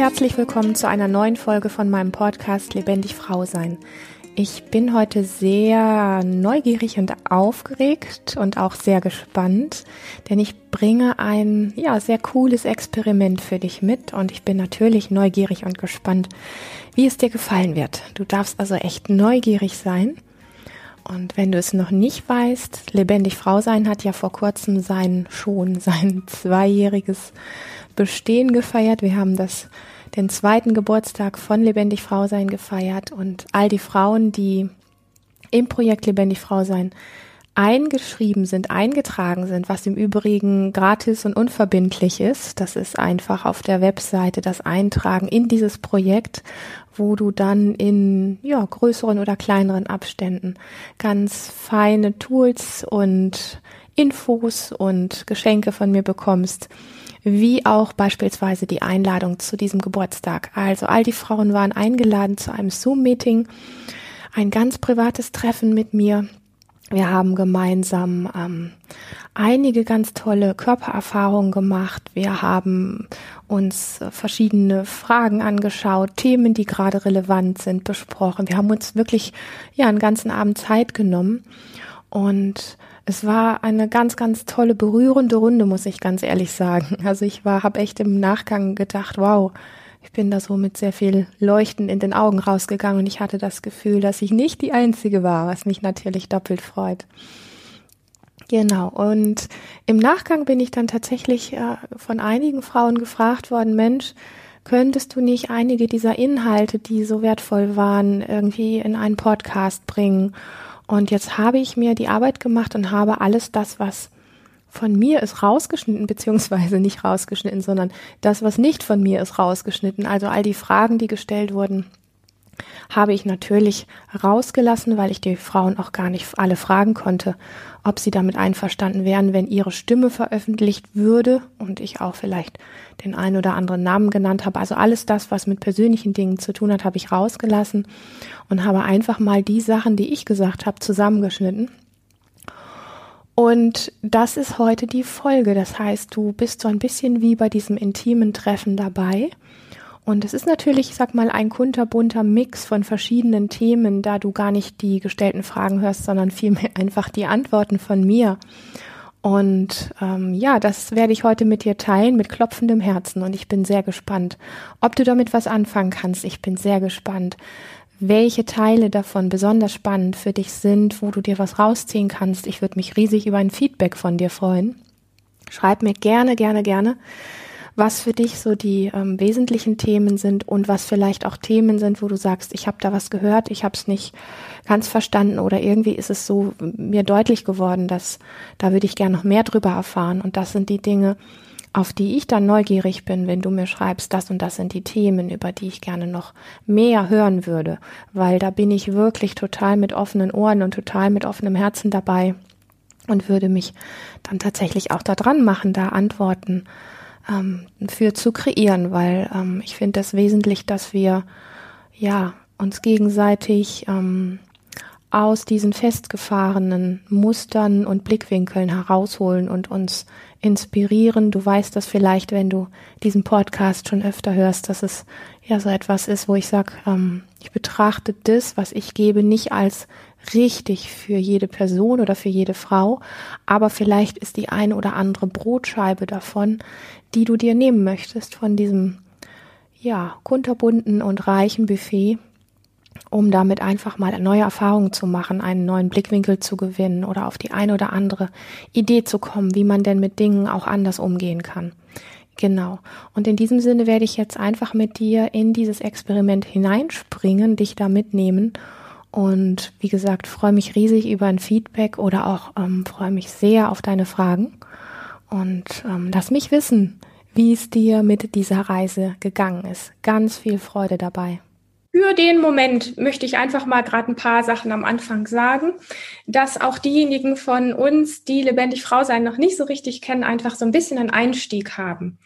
herzlich willkommen zu einer neuen Folge von meinem Podcast Lebendig Frau sein. Ich bin heute sehr neugierig und aufgeregt und auch sehr gespannt, denn ich bringe ein ja sehr cooles Experiment für dich mit und ich bin natürlich neugierig und gespannt, wie es dir gefallen wird. Du darfst also echt neugierig sein. Und wenn du es noch nicht weißt, Lebendig Frau sein hat ja vor kurzem sein schon sein zweijähriges Bestehen gefeiert. Wir haben das den zweiten Geburtstag von Lebendig Frau sein gefeiert und all die Frauen, die im Projekt Lebendig Frau sein eingeschrieben sind, eingetragen sind, was im Übrigen gratis und unverbindlich ist. Das ist einfach auf der Webseite das Eintragen in dieses Projekt, wo du dann in ja, größeren oder kleineren Abständen ganz feine Tools und Infos und Geschenke von mir bekommst, wie auch beispielsweise die Einladung zu diesem Geburtstag. Also all die Frauen waren eingeladen zu einem Zoom-Meeting, ein ganz privates Treffen mit mir. Wir haben gemeinsam ähm, einige ganz tolle Körpererfahrungen gemacht. Wir haben uns verschiedene Fragen angeschaut, Themen, die gerade relevant sind, besprochen. Wir haben uns wirklich ja einen ganzen Abend Zeit genommen und es war eine ganz, ganz tolle, berührende Runde, muss ich ganz ehrlich sagen. Also ich war, habe echt im Nachgang gedacht, wow, ich bin da so mit sehr viel Leuchten in den Augen rausgegangen und ich hatte das Gefühl, dass ich nicht die Einzige war, was mich natürlich doppelt freut. Genau. Und im Nachgang bin ich dann tatsächlich äh, von einigen Frauen gefragt worden, Mensch, könntest du nicht einige dieser Inhalte, die so wertvoll waren, irgendwie in einen Podcast bringen? Und jetzt habe ich mir die Arbeit gemacht und habe alles das, was von mir ist rausgeschnitten, beziehungsweise nicht rausgeschnitten, sondern das, was nicht von mir ist rausgeschnitten. Also all die Fragen, die gestellt wurden, habe ich natürlich rausgelassen, weil ich die Frauen auch gar nicht alle fragen konnte, ob sie damit einverstanden wären, wenn ihre Stimme veröffentlicht würde und ich auch vielleicht den einen oder anderen Namen genannt habe. Also alles das, was mit persönlichen Dingen zu tun hat, habe ich rausgelassen und habe einfach mal die Sachen, die ich gesagt habe, zusammengeschnitten. Und das ist heute die Folge. Das heißt, du bist so ein bisschen wie bei diesem intimen Treffen dabei und es ist natürlich, ich sag mal, ein kunterbunter Mix von verschiedenen Themen, da du gar nicht die gestellten Fragen hörst, sondern vielmehr einfach die Antworten von mir. Und ähm, ja, das werde ich heute mit dir teilen, mit klopfendem Herzen. Und ich bin sehr gespannt, ob du damit was anfangen kannst. Ich bin sehr gespannt, welche Teile davon besonders spannend für dich sind, wo du dir was rausziehen kannst. Ich würde mich riesig über ein Feedback von dir freuen. Schreib mir gerne, gerne, gerne was für dich so die ähm, wesentlichen Themen sind und was vielleicht auch Themen sind, wo du sagst, ich habe da was gehört, ich habe es nicht ganz verstanden oder irgendwie ist es so mir deutlich geworden, dass da würde ich gerne noch mehr drüber erfahren. Und das sind die Dinge, auf die ich dann neugierig bin, wenn du mir schreibst, das und das sind die Themen, über die ich gerne noch mehr hören würde, weil da bin ich wirklich total mit offenen Ohren und total mit offenem Herzen dabei und würde mich dann tatsächlich auch da dran machen, da Antworten ähm, für zu kreieren, weil ähm, ich finde das wesentlich, dass wir ja uns gegenseitig ähm, aus diesen festgefahrenen Mustern und Blickwinkeln herausholen und uns inspirieren. Du weißt das vielleicht, wenn du diesen Podcast schon öfter hörst, dass es ja so etwas ist, wo ich sage, ähm, ich betrachte das, was ich gebe, nicht als richtig für jede Person oder für jede Frau, aber vielleicht ist die eine oder andere Brotscheibe davon, die du dir nehmen möchtest von diesem ja, kunterbunten und reichen Buffet, um damit einfach mal neue Erfahrungen zu machen, einen neuen Blickwinkel zu gewinnen oder auf die eine oder andere Idee zu kommen, wie man denn mit Dingen auch anders umgehen kann. Genau. Und in diesem Sinne werde ich jetzt einfach mit dir in dieses Experiment hineinspringen, dich da mitnehmen und wie gesagt, freue mich riesig über ein Feedback oder auch ähm, freue mich sehr auf deine Fragen. Und ähm, lass mich wissen, wie es dir mit dieser Reise gegangen ist. Ganz viel Freude dabei. Für den Moment möchte ich einfach mal gerade ein paar Sachen am Anfang sagen, dass auch diejenigen von uns, die lebendig Frau sein noch nicht so richtig kennen, einfach so ein bisschen einen Einstieg haben.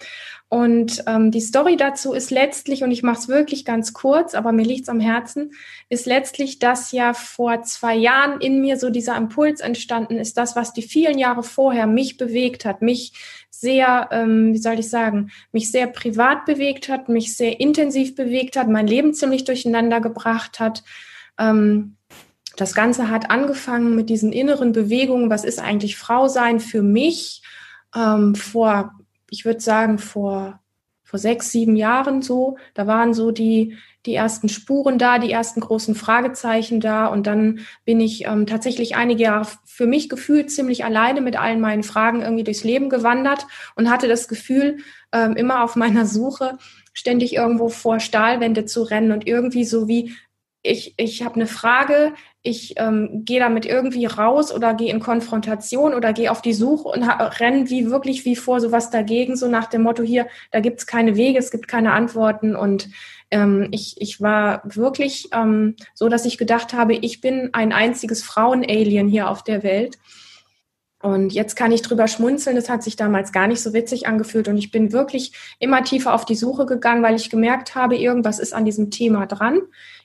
Und ähm, die Story dazu ist letztlich, und ich mache es wirklich ganz kurz, aber mir liegt es am Herzen, ist letztlich, dass ja vor zwei Jahren in mir so dieser Impuls entstanden ist, das, was die vielen Jahre vorher mich bewegt hat, mich sehr, ähm, wie soll ich sagen, mich sehr privat bewegt hat, mich sehr intensiv bewegt hat, mein Leben ziemlich durcheinander gebracht hat. Ähm, das Ganze hat angefangen mit diesen inneren Bewegungen, was ist eigentlich Frau sein für mich ähm, vor ich würde sagen, vor, vor sechs, sieben Jahren so. Da waren so die, die ersten Spuren da, die ersten großen Fragezeichen da. Und dann bin ich ähm, tatsächlich einige Jahre für mich gefühlt ziemlich alleine mit allen meinen Fragen irgendwie durchs Leben gewandert und hatte das Gefühl, ähm, immer auf meiner Suche, ständig irgendwo vor Stahlwände zu rennen und irgendwie so wie ich, ich habe eine Frage, ich ähm, gehe damit irgendwie raus oder gehe in Konfrontation oder gehe auf die Suche und renne wie wirklich wie vor sowas dagegen, so nach dem Motto hier, da gibt's keine Wege, es gibt keine Antworten und ähm, ich, ich war wirklich ähm, so, dass ich gedacht habe, ich bin ein einziges Frauen-Alien hier auf der Welt. Und jetzt kann ich drüber schmunzeln. Das hat sich damals gar nicht so witzig angefühlt. Und ich bin wirklich immer tiefer auf die Suche gegangen, weil ich gemerkt habe, irgendwas ist an diesem Thema dran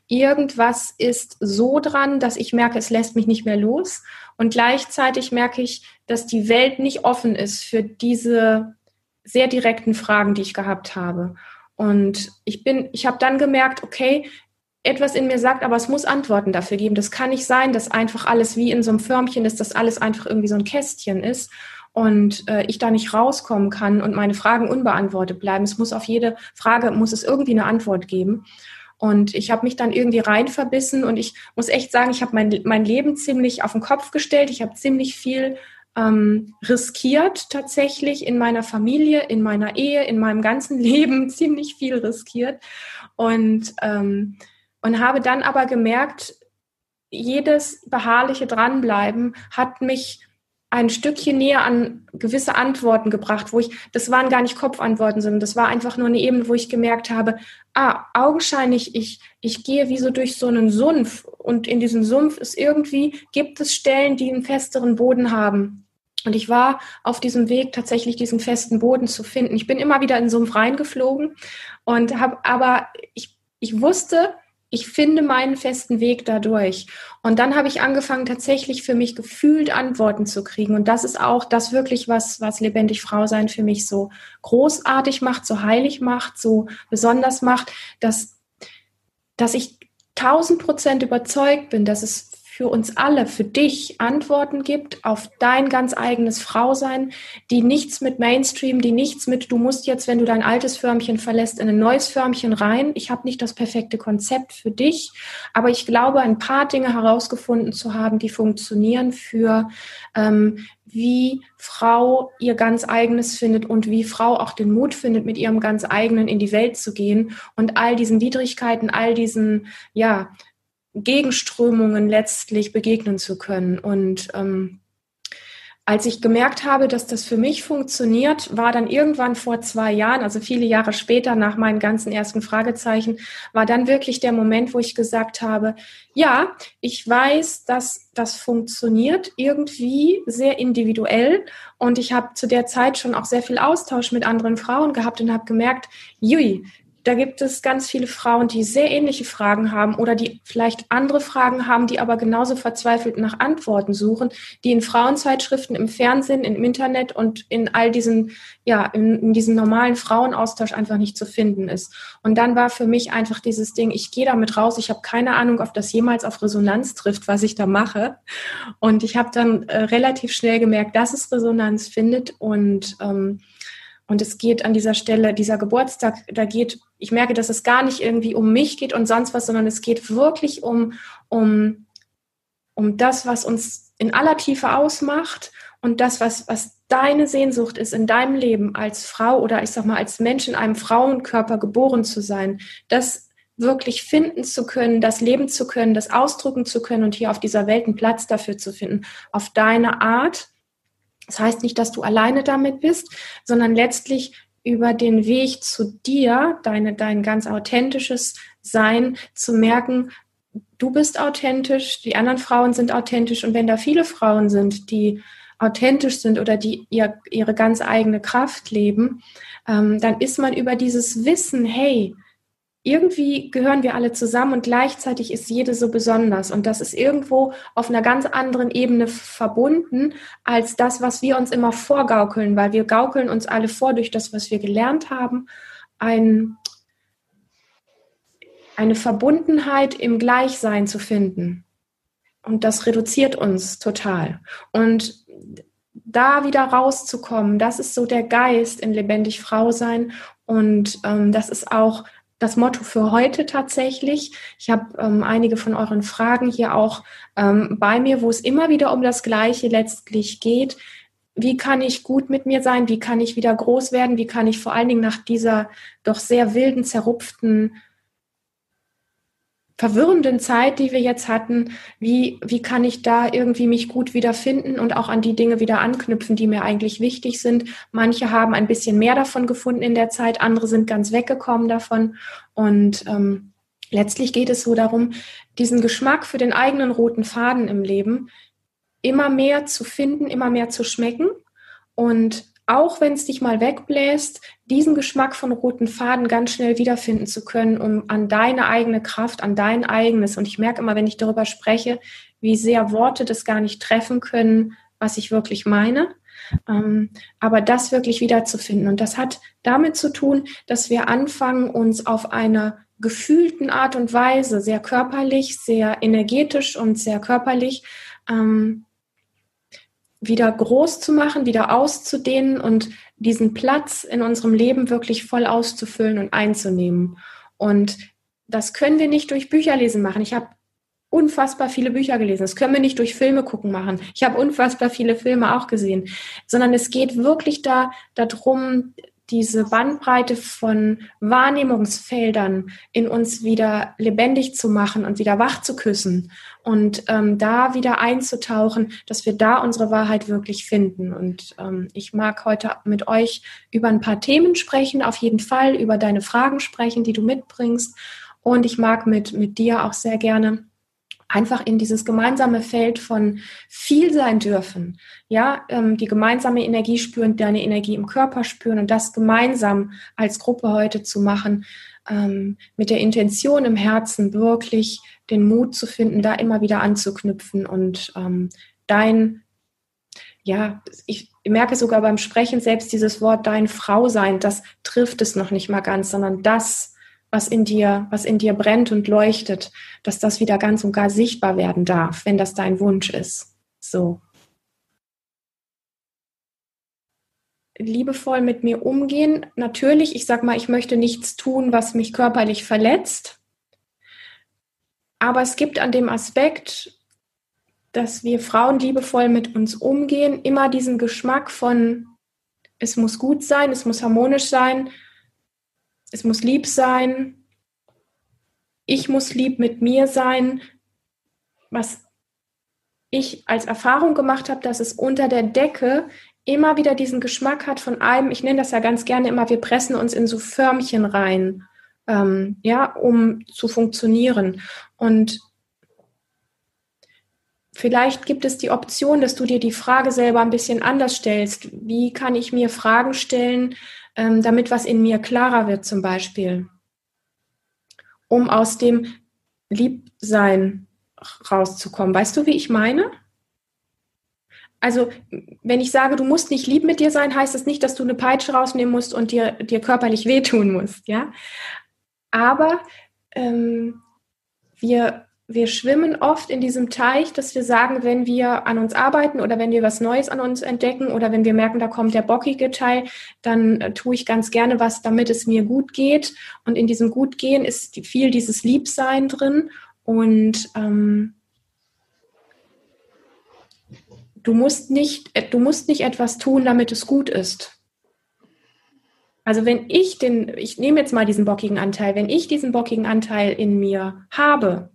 irgendwas ist so dran, dass ich merke, es lässt mich nicht mehr los. Und gleichzeitig merke ich, dass die Welt nicht offen ist für diese sehr direkten Fragen, die ich gehabt habe. Und ich bin, ich habe dann gemerkt, okay, etwas in mir sagt, aber es muss Antworten dafür geben. Das kann nicht sein, dass einfach alles wie in so einem Förmchen ist, dass alles einfach irgendwie so ein Kästchen ist und äh, ich da nicht rauskommen kann und meine Fragen unbeantwortet bleiben. Es muss auf jede Frage, muss es irgendwie eine Antwort geben. Und ich habe mich dann irgendwie rein verbissen und ich muss echt sagen, ich habe mein, mein Leben ziemlich auf den Kopf gestellt. Ich habe ziemlich viel ähm, riskiert tatsächlich in meiner Familie, in meiner Ehe, in meinem ganzen Leben ziemlich viel riskiert und, ähm, und habe dann aber gemerkt, jedes beharrliche Dranbleiben hat mich ein Stückchen näher an gewisse Antworten gebracht, wo ich, das waren gar nicht Kopfantworten, sondern das war einfach nur eine Ebene, wo ich gemerkt habe, ah, augenscheinlich, ich, ich gehe wie so durch so einen Sumpf und in diesem Sumpf ist irgendwie, gibt es Stellen, die einen festeren Boden haben. Und ich war auf diesem Weg, tatsächlich diesen festen Boden zu finden. Ich bin immer wieder in Sumpf reingeflogen und habe, aber ich, ich wusste, ich finde meinen festen Weg dadurch. Und dann habe ich angefangen, tatsächlich für mich gefühlt Antworten zu kriegen. Und das ist auch das wirklich, was, was lebendig Frau sein für mich so großartig macht, so heilig macht, so besonders macht, dass, dass ich tausend Prozent überzeugt bin, dass es für uns alle, für dich Antworten gibt auf dein ganz eigenes Frausein, die nichts mit Mainstream, die nichts mit, du musst jetzt, wenn du dein altes Förmchen verlässt, in ein neues Förmchen rein. Ich habe nicht das perfekte Konzept für dich, aber ich glaube, ein paar Dinge herausgefunden zu haben, die funktionieren für ähm, wie Frau ihr ganz eigenes findet und wie Frau auch den Mut findet, mit ihrem ganz eigenen in die Welt zu gehen und all diesen Widrigkeiten, all diesen, ja, Gegenströmungen letztlich begegnen zu können. Und ähm, als ich gemerkt habe, dass das für mich funktioniert, war dann irgendwann vor zwei Jahren, also viele Jahre später nach meinen ganzen ersten Fragezeichen, war dann wirklich der Moment, wo ich gesagt habe, ja, ich weiß, dass das funktioniert irgendwie sehr individuell und ich habe zu der Zeit schon auch sehr viel Austausch mit anderen Frauen gehabt und habe gemerkt, jui, da gibt es ganz viele Frauen, die sehr ähnliche Fragen haben oder die vielleicht andere Fragen haben, die aber genauso verzweifelt nach Antworten suchen, die in Frauenzeitschriften, im Fernsehen, im Internet und in all diesen, ja, in, in diesem normalen Frauenaustausch einfach nicht zu finden ist. Und dann war für mich einfach dieses Ding, ich gehe damit raus, ich habe keine Ahnung, ob das jemals auf Resonanz trifft, was ich da mache. Und ich habe dann äh, relativ schnell gemerkt, dass es Resonanz findet und ähm, und es geht an dieser Stelle, dieser Geburtstag, da geht, ich merke, dass es gar nicht irgendwie um mich geht und sonst was, sondern es geht wirklich um, um, um das, was uns in aller Tiefe ausmacht und das, was, was deine Sehnsucht ist in deinem Leben als Frau oder ich sag mal als Mensch in einem Frauenkörper geboren zu sein, das wirklich finden zu können, das leben zu können, das ausdrücken zu können und hier auf dieser Welt einen Platz dafür zu finden, auf deine Art das heißt nicht, dass du alleine damit bist, sondern letztlich über den Weg zu dir, deine, dein ganz authentisches Sein zu merken, du bist authentisch, die anderen Frauen sind authentisch. Und wenn da viele Frauen sind, die authentisch sind oder die ihr, ihre ganz eigene Kraft leben, ähm, dann ist man über dieses Wissen, hey, irgendwie gehören wir alle zusammen und gleichzeitig ist jede so besonders. Und das ist irgendwo auf einer ganz anderen Ebene verbunden als das, was wir uns immer vorgaukeln, weil wir gaukeln uns alle vor durch das, was wir gelernt haben, ein, eine Verbundenheit im Gleichsein zu finden. Und das reduziert uns total. Und da wieder rauszukommen, das ist so der Geist in lebendig Frau sein. Und ähm, das ist auch das Motto für heute tatsächlich. Ich habe ähm, einige von euren Fragen hier auch ähm, bei mir, wo es immer wieder um das Gleiche letztlich geht. Wie kann ich gut mit mir sein? Wie kann ich wieder groß werden? Wie kann ich vor allen Dingen nach dieser doch sehr wilden, zerrupften verwirrenden Zeit, die wir jetzt hatten, wie, wie kann ich da irgendwie mich gut wiederfinden und auch an die Dinge wieder anknüpfen, die mir eigentlich wichtig sind. Manche haben ein bisschen mehr davon gefunden in der Zeit, andere sind ganz weggekommen davon. Und ähm, letztlich geht es so darum, diesen Geschmack für den eigenen roten Faden im Leben immer mehr zu finden, immer mehr zu schmecken und auch wenn es dich mal wegbläst, diesen Geschmack von roten Faden ganz schnell wiederfinden zu können, um an deine eigene Kraft, an dein eigenes. Und ich merke immer, wenn ich darüber spreche, wie sehr Worte das gar nicht treffen können, was ich wirklich meine. Ähm, aber das wirklich wiederzufinden. Und das hat damit zu tun, dass wir anfangen, uns auf einer gefühlten Art und Weise, sehr körperlich, sehr energetisch und sehr körperlich, ähm, wieder groß zu machen, wieder auszudehnen und diesen Platz in unserem Leben wirklich voll auszufüllen und einzunehmen. Und das können wir nicht durch Bücherlesen machen. Ich habe unfassbar viele Bücher gelesen. Das können wir nicht durch Filme gucken machen. Ich habe unfassbar viele Filme auch gesehen, sondern es geht wirklich da darum, diese Bandbreite von Wahrnehmungsfeldern in uns wieder lebendig zu machen und wieder wach zu küssen und ähm, da wieder einzutauchen, dass wir da unsere Wahrheit wirklich finden. Und ähm, ich mag heute mit euch über ein paar Themen sprechen, auf jeden Fall über deine Fragen sprechen, die du mitbringst. Und ich mag mit, mit dir auch sehr gerne einfach in dieses gemeinsame Feld von viel sein dürfen. Ja, ähm, die gemeinsame Energie spüren, deine Energie im Körper spüren und das gemeinsam als Gruppe heute zu machen, ähm, mit der Intention im Herzen wirklich den Mut zu finden, da immer wieder anzuknüpfen und ähm, dein, ja, ich merke sogar beim Sprechen selbst dieses Wort dein Frau sein, das trifft es noch nicht mal ganz, sondern das, was in dir, was in dir brennt und leuchtet, dass das wieder ganz und gar sichtbar werden darf, wenn das dein Wunsch ist. So. Liebevoll mit mir umgehen. Natürlich, ich sag mal, ich möchte nichts tun, was mich körperlich verletzt. Aber es gibt an dem Aspekt, dass wir Frauen liebevoll mit uns umgehen, immer diesen Geschmack von, es muss gut sein, es muss harmonisch sein, es muss lieb sein, ich muss lieb mit mir sein, was ich als Erfahrung gemacht habe, dass es unter der Decke immer wieder diesen Geschmack hat von einem, ich nenne das ja ganz gerne immer, wir pressen uns in so Förmchen rein, ähm, ja, um zu funktionieren. Und vielleicht gibt es die Option, dass du dir die Frage selber ein bisschen anders stellst. Wie kann ich mir Fragen stellen, ähm, damit was in mir klarer wird zum Beispiel, um aus dem Liebsein rauszukommen. Weißt du, wie ich meine? Also, wenn ich sage, du musst nicht lieb mit dir sein, heißt das nicht, dass du eine Peitsche rausnehmen musst und dir, dir körperlich wehtun musst, ja? Aber ähm, wir wir schwimmen oft in diesem Teich, dass wir sagen, wenn wir an uns arbeiten oder wenn wir was Neues an uns entdecken oder wenn wir merken, da kommt der bockige Teil, dann äh, tue ich ganz gerne was, damit es mir gut geht. Und in diesem Gutgehen ist viel dieses Liebsein drin. Und ähm, du musst nicht, äh, du musst nicht etwas tun, damit es gut ist. Also wenn ich den, ich nehme jetzt mal diesen bockigen Anteil, wenn ich diesen bockigen Anteil in mir habe,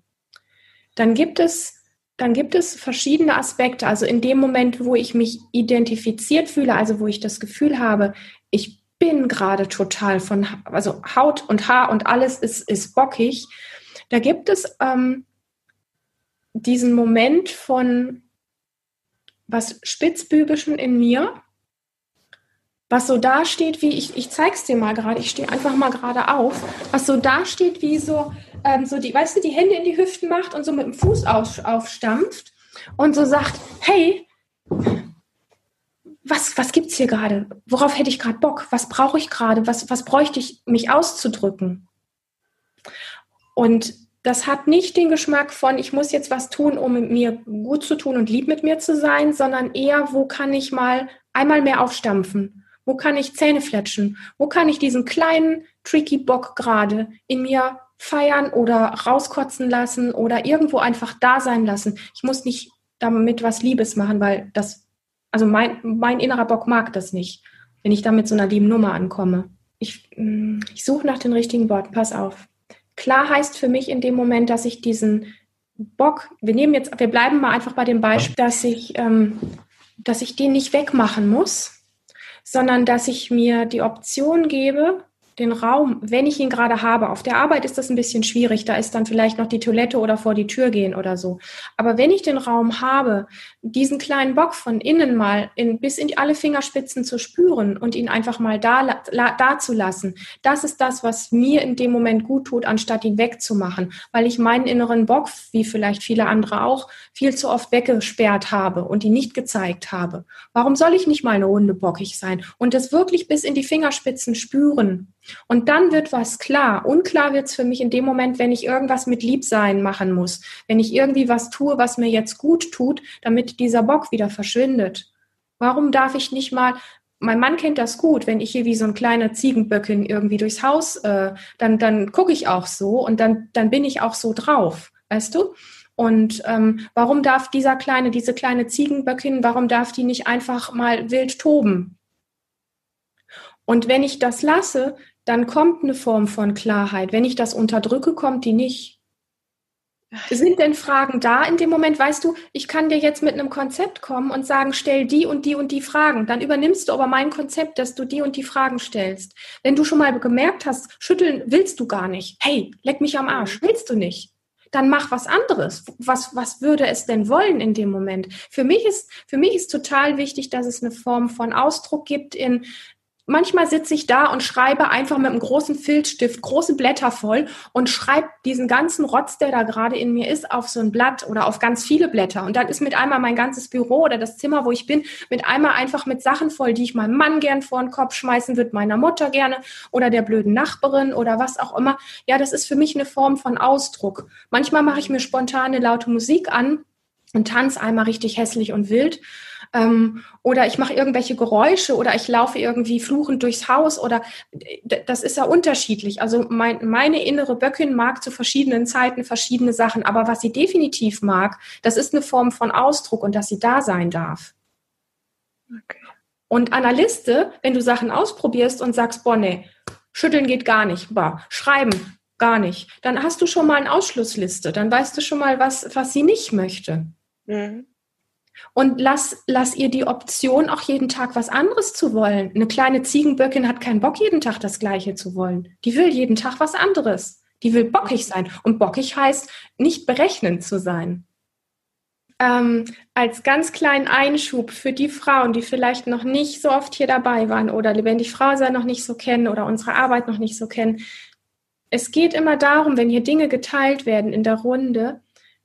dann gibt es dann gibt es verschiedene Aspekte. Also in dem Moment, wo ich mich identifiziert fühle, also wo ich das Gefühl habe, ich bin gerade total von, also Haut und Haar und alles ist, ist bockig, da gibt es ähm, diesen Moment von, was Spitzbübischen in mir, was so da steht, wie ich, ich zeig's dir mal gerade, ich stehe einfach mal gerade auf, was so da steht, wie so, ähm, so die, weißt du, die Hände in die Hüften macht und so mit dem Fuß auf, aufstampft und so sagt, hey, was, was gibt's hier gerade? Worauf hätte ich gerade Bock? Was brauche ich gerade? Was, was bräuchte ich, mich auszudrücken? Und das hat nicht den Geschmack von, ich muss jetzt was tun, um mit mir gut zu tun und lieb mit mir zu sein, sondern eher, wo kann ich mal einmal mehr aufstampfen? Wo kann ich Zähne fletschen? Wo kann ich diesen kleinen, tricky Bock gerade in mir feiern oder rauskotzen lassen oder irgendwo einfach da sein lassen? Ich muss nicht damit was Liebes machen, weil das, also mein, mein innerer Bock mag das nicht, wenn ich da mit so einer lieben Nummer ankomme. Ich, mm, ich suche nach den richtigen Worten, pass auf. Klar heißt für mich in dem Moment, dass ich diesen Bock, wir nehmen jetzt, wir bleiben mal einfach bei dem Beispiel, dass ich, ähm, dass ich den nicht wegmachen muss, sondern dass ich mir die Option gebe, den Raum, wenn ich ihn gerade habe. Auf der Arbeit ist das ein bisschen schwierig, da ist dann vielleicht noch die Toilette oder vor die Tür gehen oder so. Aber wenn ich den Raum habe, diesen kleinen Bock von innen mal in, bis in alle Fingerspitzen zu spüren und ihn einfach mal da, da zu lassen, das ist das, was mir in dem Moment gut tut, anstatt ihn wegzumachen, weil ich meinen inneren Bock, wie vielleicht viele andere auch, viel zu oft weggesperrt habe und ihn nicht gezeigt habe. Warum soll ich nicht mal eine Runde bockig sein und das wirklich bis in die Fingerspitzen spüren? Und dann wird was klar. Unklar wird es für mich in dem Moment, wenn ich irgendwas mit Liebsein machen muss. Wenn ich irgendwie was tue, was mir jetzt gut tut, damit dieser Bock wieder verschwindet. Warum darf ich nicht mal, mein Mann kennt das gut, wenn ich hier wie so ein kleiner Ziegenböckin irgendwie durchs Haus, äh, dann, dann gucke ich auch so und dann, dann bin ich auch so drauf, weißt du? Und ähm, warum darf dieser kleine, diese kleine Ziegenböckin, warum darf die nicht einfach mal wild toben? Und wenn ich das lasse, dann kommt eine Form von Klarheit. Wenn ich das unterdrücke, kommt die nicht. Sind denn Fragen da in dem Moment? Weißt du, ich kann dir jetzt mit einem Konzept kommen und sagen, stell die und die und die Fragen. Dann übernimmst du aber mein Konzept, dass du die und die Fragen stellst. Wenn du schon mal gemerkt hast, schütteln willst du gar nicht. Hey, leck mich am Arsch. Mhm. Willst du nicht? Dann mach was anderes. Was, was würde es denn wollen in dem Moment? Für mich ist, für mich ist total wichtig, dass es eine Form von Ausdruck gibt in, manchmal sitze ich da und schreibe einfach mit einem großen Filzstift große Blätter voll und schreibe diesen ganzen Rotz, der da gerade in mir ist, auf so ein Blatt oder auf ganz viele Blätter. Und dann ist mit einmal mein ganzes Büro oder das Zimmer, wo ich bin, mit einmal einfach mit Sachen voll, die ich meinem Mann gern vor den Kopf schmeißen würde, meiner Mutter gerne oder der blöden Nachbarin oder was auch immer. Ja, das ist für mich eine Form von Ausdruck. Manchmal mache ich mir spontane laute Musik an und tanze einmal richtig hässlich und wild. Ähm, oder ich mache irgendwelche Geräusche oder ich laufe irgendwie fluchend durchs Haus oder das ist ja unterschiedlich. Also mein, meine innere Böckin mag zu verschiedenen Zeiten verschiedene Sachen, aber was sie definitiv mag, das ist eine Form von Ausdruck und dass sie da sein darf. Okay. Und an der Liste, wenn du Sachen ausprobierst und sagst, boah, nee, schütteln geht gar nicht, boah, schreiben gar nicht, dann hast du schon mal eine Ausschlussliste, dann weißt du schon mal, was, was sie nicht möchte. Mhm. Und lass, lass ihr die Option, auch jeden Tag was anderes zu wollen. Eine kleine Ziegenböckin hat keinen Bock, jeden Tag das Gleiche zu wollen. Die will jeden Tag was anderes. Die will bockig sein. Und bockig heißt, nicht berechnend zu sein. Ähm, als ganz kleinen Einschub für die Frauen, die vielleicht noch nicht so oft hier dabei waren oder lebendig Frau sein noch nicht so kennen oder unsere Arbeit noch nicht so kennen. Es geht immer darum, wenn hier Dinge geteilt werden in der Runde,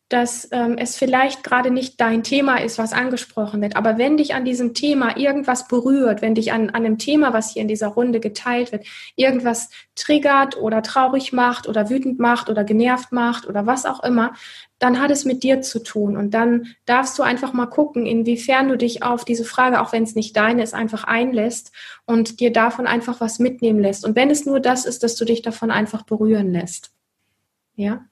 dass ähm, es vielleicht gerade nicht dein Thema ist, was angesprochen wird. Aber wenn dich an diesem Thema irgendwas berührt, wenn dich an, an einem Thema, was hier in dieser Runde geteilt wird, irgendwas triggert oder traurig macht oder wütend macht oder genervt macht oder was auch immer, dann hat es mit dir zu tun. Und dann darfst du einfach mal gucken, inwiefern du dich auf diese Frage, auch wenn es nicht deine ist, einfach einlässt und dir davon einfach was mitnehmen lässt. Und wenn es nur das ist, dass du dich davon einfach berühren lässt. Ja?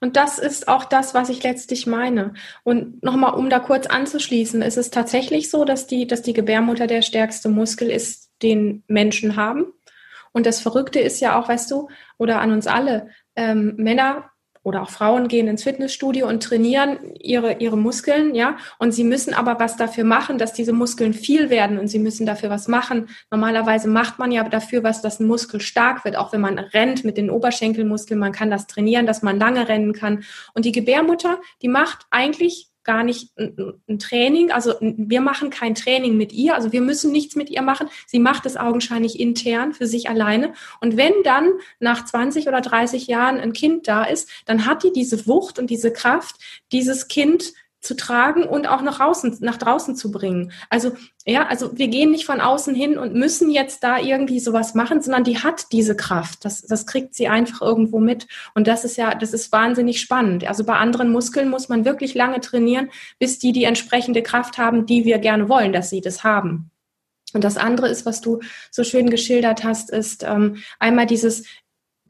Und das ist auch das, was ich letztlich meine. Und nochmal, um da kurz anzuschließen, ist es tatsächlich so, dass die, dass die Gebärmutter der stärkste Muskel ist, den Menschen haben. Und das Verrückte ist ja auch, weißt du, oder an uns alle, ähm, Männer oder auch Frauen gehen ins Fitnessstudio und trainieren ihre, ihre Muskeln, ja. Und sie müssen aber was dafür machen, dass diese Muskeln viel werden und sie müssen dafür was machen. Normalerweise macht man ja dafür was, dass ein Muskel stark wird, auch wenn man rennt mit den Oberschenkelmuskeln. Man kann das trainieren, dass man lange rennen kann. Und die Gebärmutter, die macht eigentlich gar nicht ein, ein, Training. Also wir machen kein Training mit ihr. Also wir müssen nichts mit ihr machen. Sie macht es augenscheinlich intern für sich alleine. Und wenn dann nach 20 oder 30 Jahren ein Kind da ist, dann hat die diese Wucht und diese Kraft, dieses Kind zu tragen und auch nach draußen, nach draußen zu bringen. Also, ja, also wir gehen nicht von außen hin und müssen jetzt da irgendwie sowas machen, sondern die hat diese Kraft. Das, das kriegt sie einfach irgendwo mit. Und das ist ja, das ist wahnsinnig spannend. Also bei anderen Muskeln muss man wirklich lange trainieren, bis die die entsprechende Kraft haben, die wir gerne wollen, dass sie das haben. Und das andere ist, was du so schön geschildert hast, ist ähm, einmal dieses,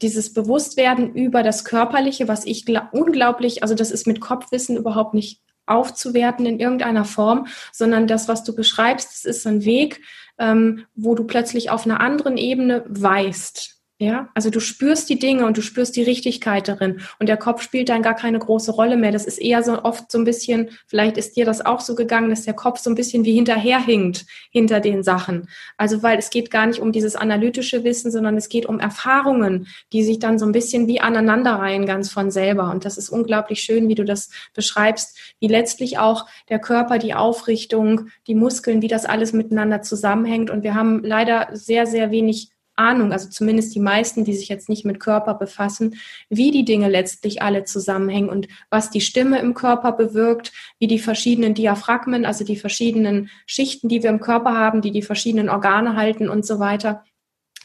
dieses Bewusstwerden über das Körperliche, was ich unglaublich, also das ist mit Kopfwissen überhaupt nicht aufzuwerten in irgendeiner Form, sondern das, was du beschreibst, ist ein Weg, ähm, wo du plötzlich auf einer anderen Ebene weißt. Ja, also du spürst die Dinge und du spürst die Richtigkeit darin und der Kopf spielt dann gar keine große Rolle mehr. Das ist eher so oft so ein bisschen, vielleicht ist dir das auch so gegangen, dass der Kopf so ein bisschen wie hinterherhinkt hinter den Sachen. Also weil es geht gar nicht um dieses analytische Wissen, sondern es geht um Erfahrungen, die sich dann so ein bisschen wie aneinanderreihen ganz von selber. Und das ist unglaublich schön, wie du das beschreibst, wie letztlich auch der Körper, die Aufrichtung, die Muskeln, wie das alles miteinander zusammenhängt. Und wir haben leider sehr, sehr wenig Ahnung, also zumindest die meisten, die sich jetzt nicht mit Körper befassen, wie die Dinge letztlich alle zusammenhängen und was die Stimme im Körper bewirkt, wie die verschiedenen Diaphragmen, also die verschiedenen Schichten, die wir im Körper haben, die die verschiedenen Organe halten und so weiter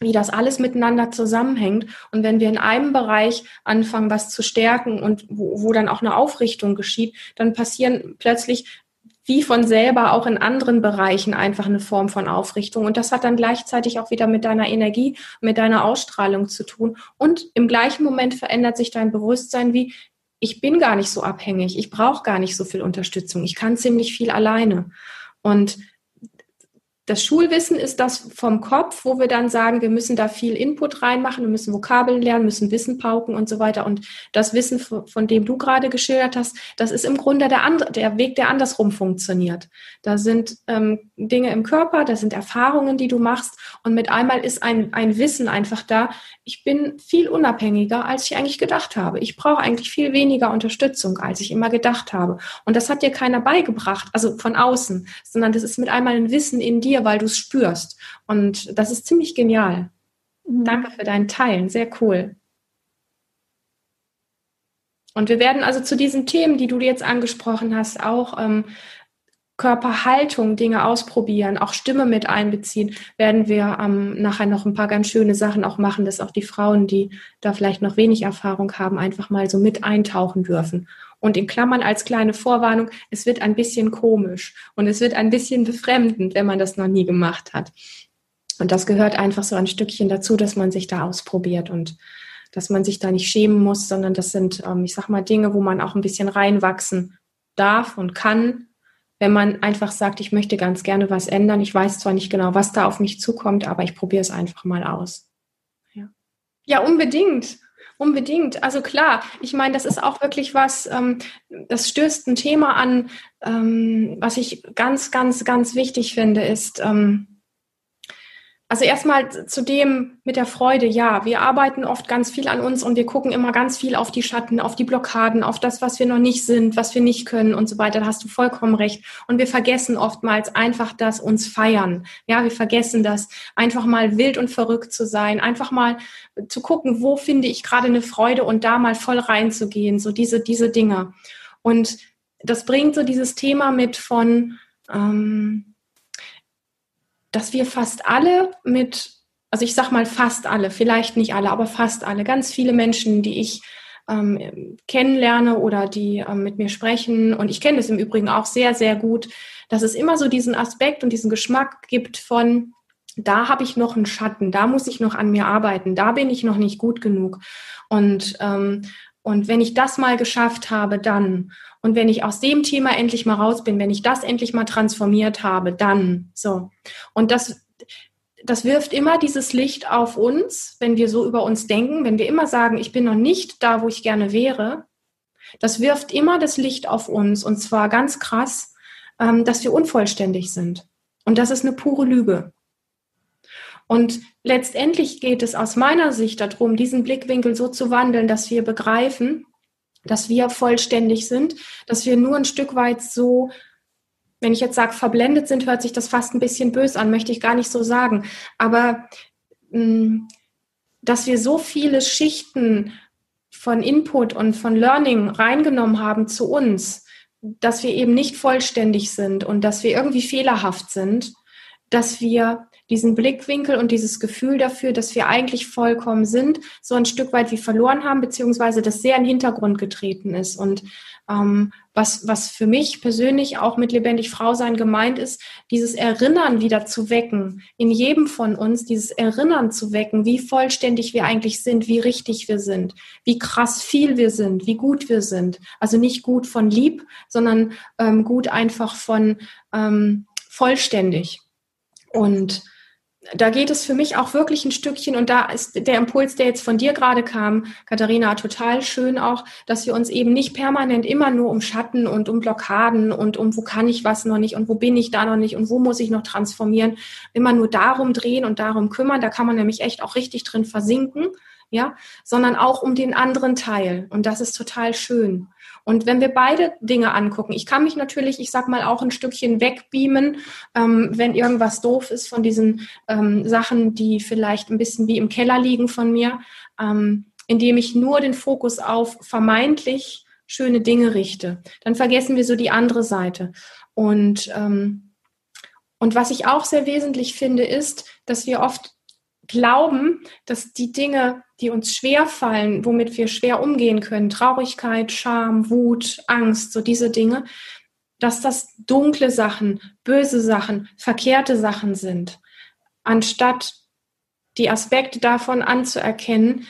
wie das alles miteinander zusammenhängt. Und wenn wir in einem Bereich anfangen, was zu stärken und wo, wo dann auch eine Aufrichtung geschieht, dann passieren plötzlich wie von selber auch in anderen Bereichen einfach eine Form von Aufrichtung. Und das hat dann gleichzeitig auch wieder mit deiner Energie, mit deiner Ausstrahlung zu tun. Und im gleichen Moment verändert sich dein Bewusstsein wie, ich bin gar nicht so abhängig, ich brauche gar nicht so viel Unterstützung, ich kann ziemlich viel alleine. Und das Schulwissen ist das vom Kopf, wo wir dann sagen, wir müssen da viel Input reinmachen, wir müssen Vokabeln lernen, müssen Wissen pauken und so weiter. Und das Wissen, von dem du gerade geschildert hast, das ist im Grunde der, andere, der Weg, der andersrum funktioniert. Da sind ähm, Dinge im Körper, da sind Erfahrungen, die du machst. Und mit einmal ist ein, ein Wissen einfach da. Ich bin viel unabhängiger, als ich eigentlich gedacht habe. Ich brauche eigentlich viel weniger Unterstützung, als ich immer gedacht habe. Und das hat dir keiner beigebracht, also von außen, sondern das ist mit einmal ein Wissen in dir dir, weil du es spürst. Und das ist ziemlich genial. Mhm. Danke für dein Teilen, sehr cool. Und wir werden also zu diesen Themen, die du jetzt angesprochen hast, auch ähm, Körperhaltung, Dinge ausprobieren, auch Stimme mit einbeziehen, werden wir ähm, nachher noch ein paar ganz schöne Sachen auch machen, dass auch die Frauen, die da vielleicht noch wenig Erfahrung haben, einfach mal so mit eintauchen dürfen und in Klammern als kleine Vorwarnung, es wird ein bisschen komisch und es wird ein bisschen befremdend, wenn man das noch nie gemacht hat. Und das gehört einfach so ein Stückchen dazu, dass man sich da ausprobiert und dass man sich da nicht schämen muss, sondern das sind, ähm, ich sag mal, Dinge, wo man auch ein bisschen reinwachsen darf und kann, wenn man einfach sagt, ich möchte ganz gerne was ändern. Ich weiß zwar nicht genau, was da auf mich zukommt, aber ich probiere es einfach mal aus. Ja, ja unbedingt. Unbedingt. Also klar, ich meine, das ist auch wirklich was, ähm, das stößt ein Thema an, ähm, was ich ganz, ganz, ganz wichtig finde, ist, ähm, also erstmal zu dem mit der Freude, ja, wir arbeiten oft ganz viel an uns und wir gucken immer ganz viel auf die Schatten, auf die Blockaden, auf das, was wir noch nicht sind, was wir nicht können und so weiter. Da hast du vollkommen recht. Und wir vergessen oftmals einfach das uns feiern. Ja, wir vergessen das, einfach mal wild und verrückt zu sein, einfach mal zu gucken, wo finde ich gerade eine Freude und da mal voll reinzugehen, so diese, diese Dinge. Und das bringt so dieses Thema mit von, ähm, dass wir fast alle mit, also ich sag mal fast alle, vielleicht nicht alle, aber fast alle, ganz viele Menschen, die ich ähm, kennenlerne oder die ähm, mit mir sprechen, und ich kenne das im Übrigen auch sehr, sehr gut, dass es immer so diesen Aspekt und diesen Geschmack gibt von, da habe ich noch einen Schatten, da muss ich noch an mir arbeiten, da bin ich noch nicht gut genug. Und, ähm, und wenn ich das mal geschafft habe, dann. Und wenn ich aus dem Thema endlich mal raus bin, wenn ich das endlich mal transformiert habe, dann so. Und das, das wirft immer dieses Licht auf uns, wenn wir so über uns denken, wenn wir immer sagen, ich bin noch nicht da, wo ich gerne wäre. Das wirft immer das Licht auf uns und zwar ganz krass, ähm, dass wir unvollständig sind. Und das ist eine pure Lüge. Und letztendlich geht es aus meiner Sicht darum, diesen Blickwinkel so zu wandeln, dass wir begreifen, dass wir vollständig sind, dass wir nur ein Stück weit so, wenn ich jetzt sage, verblendet sind, hört sich das fast ein bisschen bös an, möchte ich gar nicht so sagen. Aber mm, dass wir so viele Schichten von Input und von Learning reingenommen haben zu uns, dass wir eben nicht vollständig sind und dass wir irgendwie fehlerhaft sind, dass wir diesen Blickwinkel und dieses Gefühl dafür, dass wir eigentlich vollkommen sind, so ein Stück weit wie verloren haben, beziehungsweise das sehr in den Hintergrund getreten ist. Und ähm, was, was für mich persönlich auch mit lebendig Frau sein gemeint ist, dieses Erinnern wieder zu wecken, in jedem von uns dieses Erinnern zu wecken, wie vollständig wir eigentlich sind, wie richtig wir sind, wie krass viel wir sind, wie gut wir sind. Also nicht gut von lieb, sondern ähm, gut einfach von ähm, vollständig. Und da geht es für mich auch wirklich ein Stückchen und da ist der Impuls, der jetzt von dir gerade kam, Katharina, total schön auch, dass wir uns eben nicht permanent immer nur um Schatten und um Blockaden und um wo kann ich was noch nicht und wo bin ich da noch nicht und wo muss ich noch transformieren, immer nur darum drehen und darum kümmern. Da kann man nämlich echt auch richtig drin versinken, ja, sondern auch um den anderen Teil und das ist total schön. Und wenn wir beide Dinge angucken, ich kann mich natürlich, ich sag mal, auch ein Stückchen wegbeamen, ähm, wenn irgendwas doof ist von diesen ähm, Sachen, die vielleicht ein bisschen wie im Keller liegen von mir, ähm, indem ich nur den Fokus auf vermeintlich schöne Dinge richte. Dann vergessen wir so die andere Seite. Und, ähm, und was ich auch sehr wesentlich finde, ist, dass wir oft glauben, dass die Dinge, die uns schwer fallen, womit wir schwer umgehen können, Traurigkeit, Scham, Wut, Angst, so diese Dinge, dass das dunkle Sachen, böse Sachen, verkehrte Sachen sind, anstatt die Aspekte davon anzuerkennen,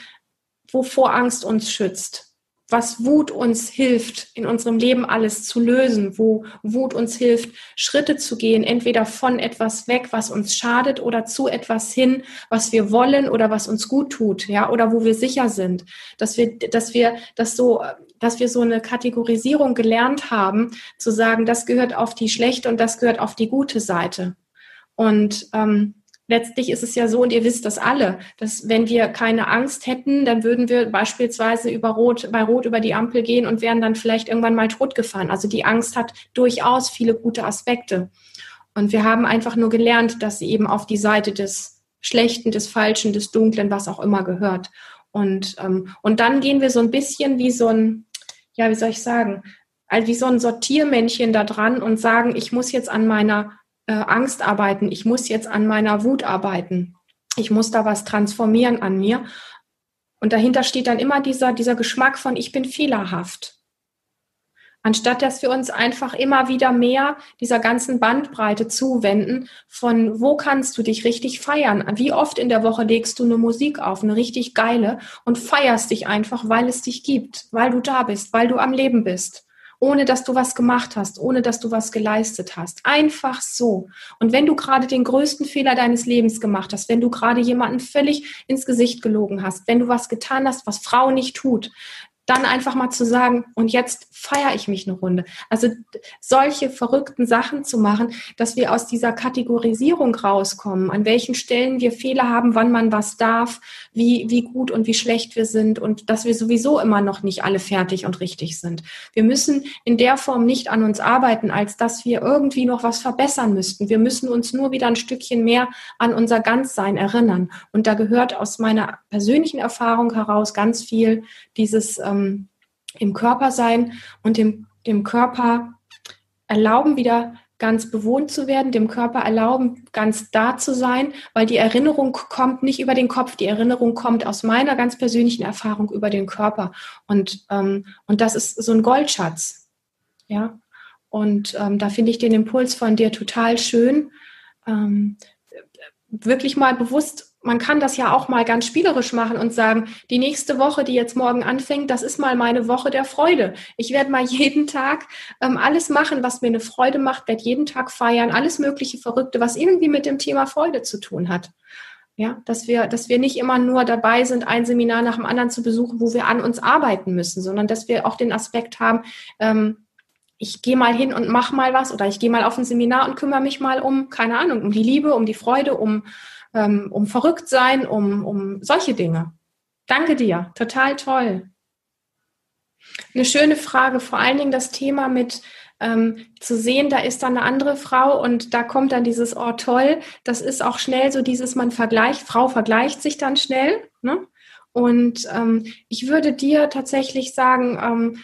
wovor Angst uns schützt was Wut uns hilft, in unserem Leben alles zu lösen, wo Wut uns hilft, Schritte zu gehen, entweder von etwas weg, was uns schadet, oder zu etwas hin, was wir wollen oder was uns gut tut, ja, oder wo wir sicher sind, dass wir, dass wir das so, dass wir so eine Kategorisierung gelernt haben, zu sagen, das gehört auf die schlechte und das gehört auf die gute Seite. Und ähm, letztlich ist es ja so, und ihr wisst das alle, dass wenn wir keine Angst hätten, dann würden wir beispielsweise über Rot, bei Rot über die Ampel gehen und wären dann vielleicht irgendwann mal tot gefahren. Also die Angst hat durchaus viele gute Aspekte. Und wir haben einfach nur gelernt, dass sie eben auf die Seite des Schlechten, des Falschen, des Dunklen, was auch immer gehört. Und, ähm, und dann gehen wir so ein bisschen wie so ein, ja, wie soll ich sagen, also wie so ein Sortiermännchen da dran und sagen, ich muss jetzt an meiner äh, Angst arbeiten, ich muss jetzt an meiner Wut arbeiten, ich muss da was transformieren an mir. Und dahinter steht dann immer dieser, dieser Geschmack von, ich bin fehlerhaft. Anstatt dass wir uns einfach immer wieder mehr dieser ganzen Bandbreite zuwenden, von wo kannst du dich richtig feiern? Wie oft in der Woche legst du eine Musik auf, eine richtig geile, und feierst dich einfach, weil es dich gibt, weil du da bist, weil du am Leben bist ohne dass du was gemacht hast, ohne dass du was geleistet hast. Einfach so. Und wenn du gerade den größten Fehler deines Lebens gemacht hast, wenn du gerade jemanden völlig ins Gesicht gelogen hast, wenn du was getan hast, was Frau nicht tut, dann einfach mal zu sagen, und jetzt feiere ich mich eine Runde. Also solche verrückten Sachen zu machen, dass wir aus dieser Kategorisierung rauskommen, an welchen Stellen wir Fehler haben, wann man was darf, wie, wie gut und wie schlecht wir sind und dass wir sowieso immer noch nicht alle fertig und richtig sind. Wir müssen in der Form nicht an uns arbeiten, als dass wir irgendwie noch was verbessern müssten. Wir müssen uns nur wieder ein Stückchen mehr an unser Ganzsein erinnern. Und da gehört aus meiner persönlichen Erfahrung heraus ganz viel dieses ähm, im Körper sein und dem, dem Körper erlauben, wieder ganz bewohnt zu werden, dem Körper erlauben, ganz da zu sein, weil die Erinnerung kommt nicht über den Kopf, die Erinnerung kommt aus meiner ganz persönlichen Erfahrung über den Körper. Und, ähm, und das ist so ein Goldschatz. Ja. Und ähm, da finde ich den Impuls von dir total schön. Ähm, wirklich mal bewusst man kann das ja auch mal ganz spielerisch machen und sagen, die nächste Woche, die jetzt morgen anfängt, das ist mal meine Woche der Freude. Ich werde mal jeden Tag ähm, alles machen, was mir eine Freude macht, werde jeden Tag feiern, alles mögliche Verrückte, was irgendwie mit dem Thema Freude zu tun hat. Ja, dass wir, dass wir nicht immer nur dabei sind, ein Seminar nach dem anderen zu besuchen, wo wir an uns arbeiten müssen, sondern dass wir auch den Aspekt haben, ähm, ich gehe mal hin und mach mal was oder ich gehe mal auf ein Seminar und kümmere mich mal um, keine Ahnung, um die Liebe, um die Freude, um ähm, um verrückt sein, um, um solche Dinge. Danke dir, total toll. Eine schöne Frage, vor allen Dingen das Thema mit ähm, zu sehen, da ist dann eine andere Frau und da kommt dann dieses Oh toll, das ist auch schnell so dieses, man vergleicht, Frau vergleicht sich dann schnell. Ne? Und ähm, ich würde dir tatsächlich sagen, ähm,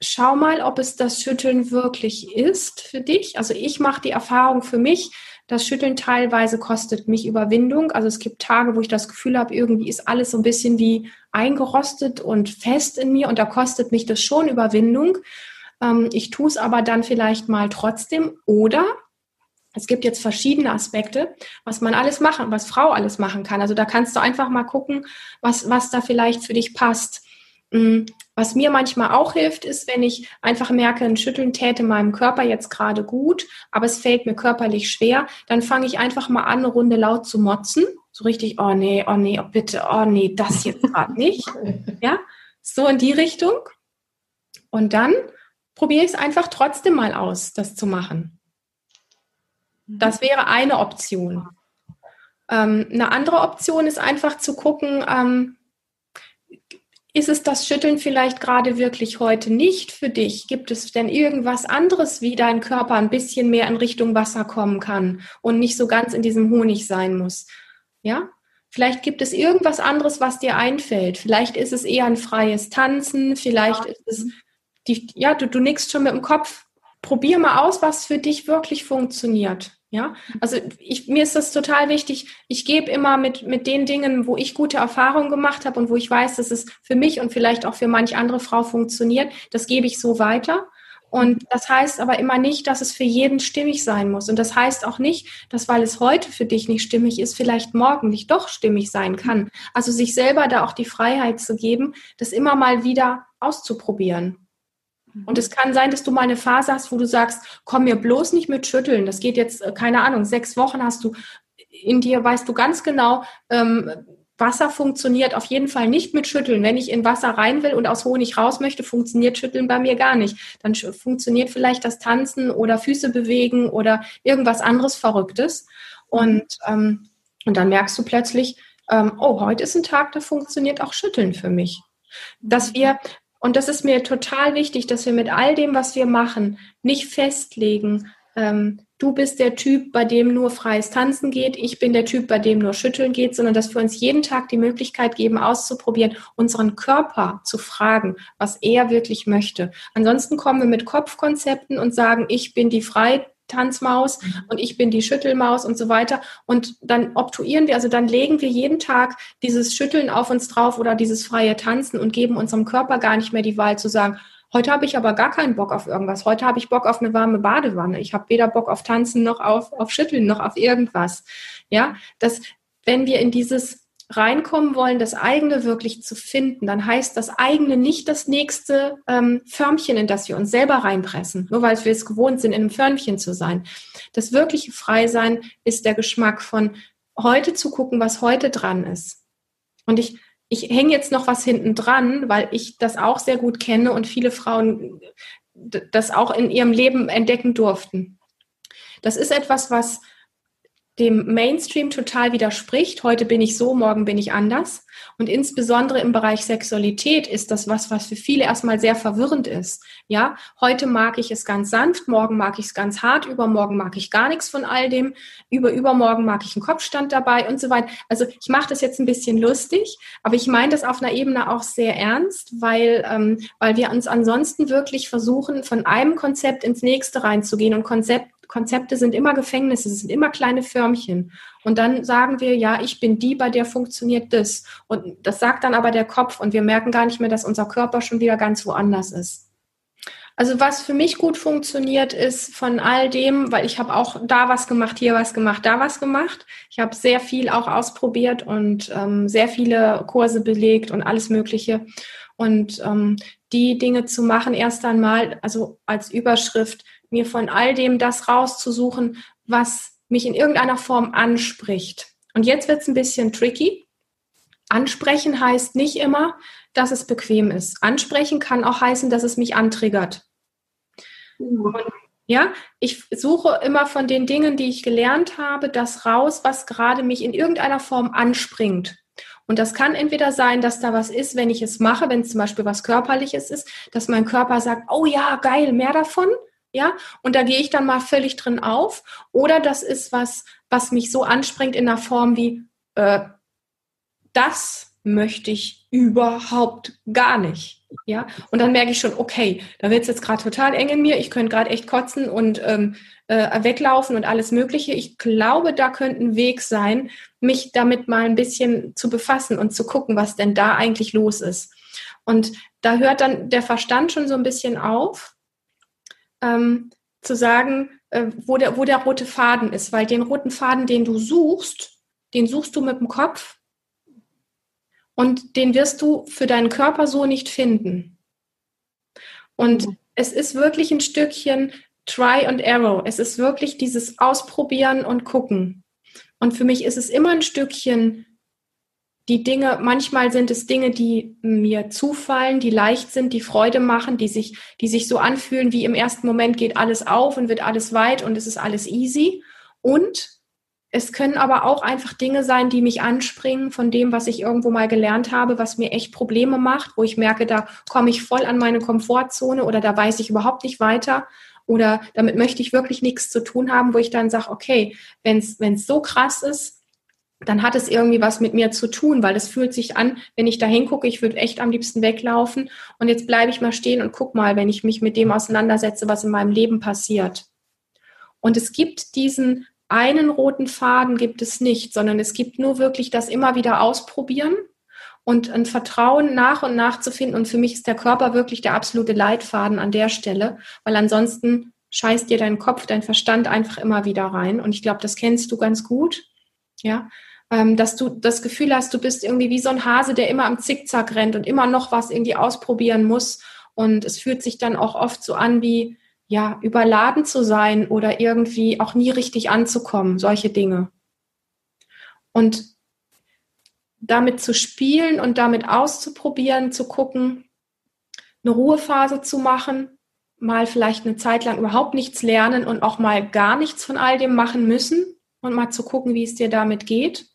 schau mal, ob es das Schütteln wirklich ist für dich. Also ich mache die Erfahrung für mich, das Schütteln teilweise kostet mich Überwindung. Also es gibt Tage, wo ich das Gefühl habe, irgendwie ist alles so ein bisschen wie eingerostet und fest in mir und da kostet mich das schon Überwindung. Ähm, ich tue es aber dann vielleicht mal trotzdem. Oder es gibt jetzt verschiedene Aspekte, was man alles machen, was Frau alles machen kann. Also da kannst du einfach mal gucken, was, was da vielleicht für dich passt. Was mir manchmal auch hilft, ist, wenn ich einfach merke, ein Schütteln täte meinem Körper jetzt gerade gut, aber es fällt mir körperlich schwer, dann fange ich einfach mal an, eine Runde laut zu motzen. So richtig, oh nee, oh nee, oh bitte, oh nee, das jetzt gerade nicht. Ja, so in die Richtung. Und dann probiere ich es einfach trotzdem mal aus, das zu machen. Das wäre eine Option. Ähm, eine andere Option ist einfach zu gucken, ähm, ist es das Schütteln vielleicht gerade wirklich heute nicht für dich? Gibt es denn irgendwas anderes, wie dein Körper ein bisschen mehr in Richtung Wasser kommen kann und nicht so ganz in diesem Honig sein muss? Ja? Vielleicht gibt es irgendwas anderes, was dir einfällt. Vielleicht ist es eher ein freies Tanzen, vielleicht ja. ist es die, ja, du, du nickst schon mit dem Kopf. Probier mal aus, was für dich wirklich funktioniert. Ja, also ich, mir ist das total wichtig. Ich gebe immer mit, mit den Dingen, wo ich gute Erfahrungen gemacht habe und wo ich weiß, dass es für mich und vielleicht auch für manch andere Frau funktioniert, das gebe ich so weiter. Und das heißt aber immer nicht, dass es für jeden stimmig sein muss. Und das heißt auch nicht, dass weil es heute für dich nicht stimmig ist, vielleicht morgen nicht doch stimmig sein kann. Also sich selber da auch die Freiheit zu geben, das immer mal wieder auszuprobieren. Und es kann sein, dass du mal eine Phase hast, wo du sagst, komm mir bloß nicht mit schütteln. Das geht jetzt, äh, keine Ahnung, sechs Wochen hast du in dir, weißt du ganz genau, ähm, Wasser funktioniert auf jeden Fall nicht mit Schütteln. Wenn ich in Wasser rein will und aus Honig raus möchte, funktioniert Schütteln bei mir gar nicht. Dann funktioniert vielleicht das Tanzen oder Füße bewegen oder irgendwas anderes Verrücktes. Und, ähm, und dann merkst du plötzlich, ähm, oh, heute ist ein Tag, da funktioniert auch Schütteln für mich. Dass wir und das ist mir total wichtig, dass wir mit all dem, was wir machen, nicht festlegen, ähm, du bist der Typ, bei dem nur freies Tanzen geht, ich bin der Typ, bei dem nur Schütteln geht, sondern dass wir uns jeden Tag die Möglichkeit geben, auszuprobieren, unseren Körper zu fragen, was er wirklich möchte. Ansonsten kommen wir mit Kopfkonzepten und sagen, ich bin die frei Tanzmaus mhm. und ich bin die Schüttelmaus und so weiter. Und dann obtuieren wir, also dann legen wir jeden Tag dieses Schütteln auf uns drauf oder dieses freie Tanzen und geben unserem Körper gar nicht mehr die Wahl zu sagen, heute habe ich aber gar keinen Bock auf irgendwas. Heute habe ich Bock auf eine warme Badewanne. Ich habe weder Bock auf Tanzen noch auf, auf Schütteln noch auf irgendwas. Ja, dass wenn wir in dieses reinkommen wollen, das eigene wirklich zu finden, dann heißt das eigene nicht das nächste ähm, Förmchen, in das wir uns selber reinpressen, nur weil wir es gewohnt sind, in einem Förmchen zu sein. Das wirkliche Freisein ist der Geschmack von heute zu gucken, was heute dran ist. Und ich, ich hänge jetzt noch was hinten dran, weil ich das auch sehr gut kenne und viele Frauen das auch in ihrem Leben entdecken durften. Das ist etwas, was dem Mainstream total widerspricht. Heute bin ich so, morgen bin ich anders. Und insbesondere im Bereich Sexualität ist das was, was für viele erstmal sehr verwirrend ist. Ja, heute mag ich es ganz sanft, morgen mag ich es ganz hart, übermorgen mag ich gar nichts von all dem, über übermorgen mag ich einen Kopfstand dabei und so weiter. Also ich mache das jetzt ein bisschen lustig, aber ich meine das auf einer Ebene auch sehr ernst, weil, ähm, weil wir uns ansonsten wirklich versuchen, von einem Konzept ins nächste reinzugehen und Konzept Konzepte sind immer Gefängnisse, es sind immer kleine Förmchen. Und dann sagen wir, ja, ich bin die, bei der funktioniert das. Und das sagt dann aber der Kopf und wir merken gar nicht mehr, dass unser Körper schon wieder ganz woanders ist. Also was für mich gut funktioniert, ist von all dem, weil ich habe auch da was gemacht, hier was gemacht, da was gemacht. Ich habe sehr viel auch ausprobiert und ähm, sehr viele Kurse belegt und alles Mögliche. Und ähm, die Dinge zu machen, erst einmal, also als Überschrift, mir von all dem das rauszusuchen, was mich in irgendeiner Form anspricht. Und jetzt wird es ein bisschen tricky. Ansprechen heißt nicht immer, dass es bequem ist. Ansprechen kann auch heißen, dass es mich antriggert. Und ja, ich suche immer von den Dingen, die ich gelernt habe, das raus, was gerade mich in irgendeiner Form anspringt. Und das kann entweder sein, dass da was ist, wenn ich es mache, wenn es zum Beispiel was Körperliches ist, dass mein Körper sagt, oh ja, geil, mehr davon. Ja, und da gehe ich dann mal völlig drin auf. Oder das ist was, was mich so anspringt in der Form wie, äh, das möchte ich überhaupt gar nicht. Ja, und dann merke ich schon, okay, da wird es jetzt gerade total eng in mir. Ich könnte gerade echt kotzen und ähm, äh, weglaufen und alles Mögliche. Ich glaube, da könnte ein Weg sein, mich damit mal ein bisschen zu befassen und zu gucken, was denn da eigentlich los ist. Und da hört dann der Verstand schon so ein bisschen auf, ähm, zu sagen, äh, wo, der, wo der rote Faden ist, weil den roten Faden, den du suchst, den suchst du mit dem Kopf und den wirst du für deinen Körper so nicht finden. Und mhm. es ist wirklich ein Stückchen Try and Arrow. Es ist wirklich dieses Ausprobieren und Gucken. Und für mich ist es immer ein Stückchen die Dinge, manchmal sind es Dinge, die mir zufallen, die leicht sind, die Freude machen, die sich, die sich so anfühlen, wie im ersten Moment geht alles auf und wird alles weit und es ist alles easy. Und es können aber auch einfach Dinge sein, die mich anspringen von dem, was ich irgendwo mal gelernt habe, was mir echt Probleme macht, wo ich merke, da komme ich voll an meine Komfortzone oder da weiß ich überhaupt nicht weiter oder damit möchte ich wirklich nichts zu tun haben, wo ich dann sage, okay, wenn es so krass ist, dann hat es irgendwie was mit mir zu tun, weil es fühlt sich an, wenn ich da hingucke, ich würde echt am liebsten weglaufen und jetzt bleibe ich mal stehen und guck mal, wenn ich mich mit dem auseinandersetze, was in meinem Leben passiert. Und es gibt diesen einen roten Faden gibt es nicht, sondern es gibt nur wirklich das immer wieder ausprobieren und ein Vertrauen nach und nach zu finden. Und für mich ist der Körper wirklich der absolute Leitfaden an der Stelle, weil ansonsten scheißt dir dein Kopf, dein Verstand einfach immer wieder rein. Und ich glaube, das kennst du ganz gut. Ja, ähm, dass du das Gefühl hast, du bist irgendwie wie so ein Hase, der immer am Zickzack rennt und immer noch was irgendwie ausprobieren muss. Und es fühlt sich dann auch oft so an wie, ja, überladen zu sein oder irgendwie auch nie richtig anzukommen, solche Dinge. Und damit zu spielen und damit auszuprobieren, zu gucken, eine Ruhephase zu machen, mal vielleicht eine Zeit lang überhaupt nichts lernen und auch mal gar nichts von all dem machen müssen und mal zu gucken, wie es dir damit geht.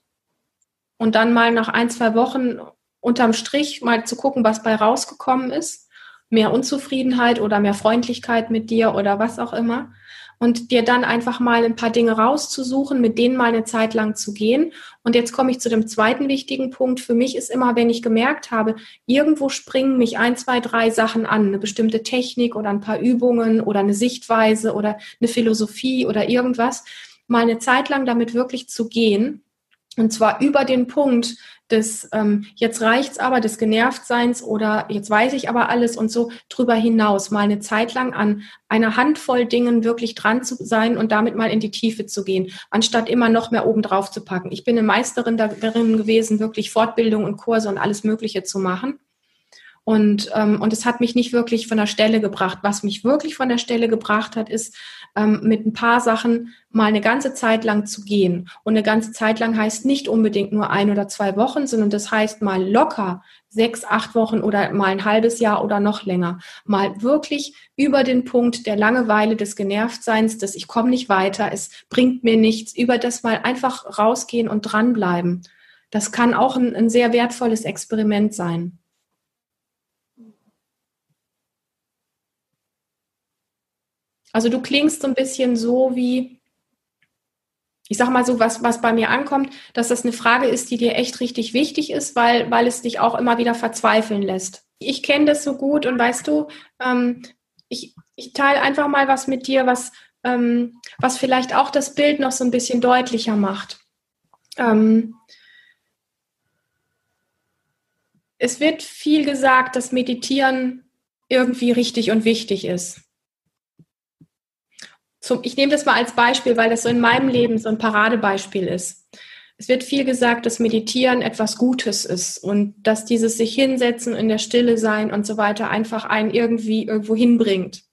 Und dann mal nach ein, zwei Wochen unterm Strich mal zu gucken, was bei rausgekommen ist mehr Unzufriedenheit oder mehr Freundlichkeit mit dir oder was auch immer. Und dir dann einfach mal ein paar Dinge rauszusuchen, mit denen mal eine Zeit lang zu gehen. Und jetzt komme ich zu dem zweiten wichtigen Punkt. Für mich ist immer, wenn ich gemerkt habe, irgendwo springen mich ein, zwei, drei Sachen an, eine bestimmte Technik oder ein paar Übungen oder eine Sichtweise oder eine Philosophie oder irgendwas, mal eine Zeit lang damit wirklich zu gehen. Und zwar über den Punkt, des ähm, jetzt reicht's aber des Genervtseins oder jetzt weiß ich aber alles und so drüber hinaus mal eine Zeit lang an einer Handvoll Dingen wirklich dran zu sein und damit mal in die Tiefe zu gehen, anstatt immer noch mehr oben drauf zu packen. Ich bin eine Meisterin darin gewesen, wirklich Fortbildung und Kurse und alles Mögliche zu machen. Und, ähm, und es hat mich nicht wirklich von der Stelle gebracht. Was mich wirklich von der Stelle gebracht hat, ist, ähm, mit ein paar Sachen mal eine ganze Zeit lang zu gehen. Und eine ganze Zeit lang heißt nicht unbedingt nur ein oder zwei Wochen, sondern das heißt mal locker sechs, acht Wochen oder mal ein halbes Jahr oder noch länger. Mal wirklich über den Punkt der Langeweile, des Genervtseins, dass ich komme nicht weiter, es bringt mir nichts, über das mal einfach rausgehen und dranbleiben. Das kann auch ein, ein sehr wertvolles Experiment sein. Also du klingst so ein bisschen so wie, ich sag mal so, was, was bei mir ankommt, dass das eine Frage ist, die dir echt richtig wichtig ist, weil, weil es dich auch immer wieder verzweifeln lässt. Ich kenne das so gut und weißt du, ähm, ich, ich teile einfach mal was mit dir, was, ähm, was vielleicht auch das Bild noch so ein bisschen deutlicher macht. Ähm, es wird viel gesagt, dass Meditieren irgendwie richtig und wichtig ist zum, ich nehme das mal als Beispiel, weil das so in meinem Leben so ein Paradebeispiel ist. Es wird viel gesagt, dass Meditieren etwas Gutes ist und dass dieses sich hinsetzen, in der Stille sein und so weiter einfach einen irgendwie irgendwo hinbringt.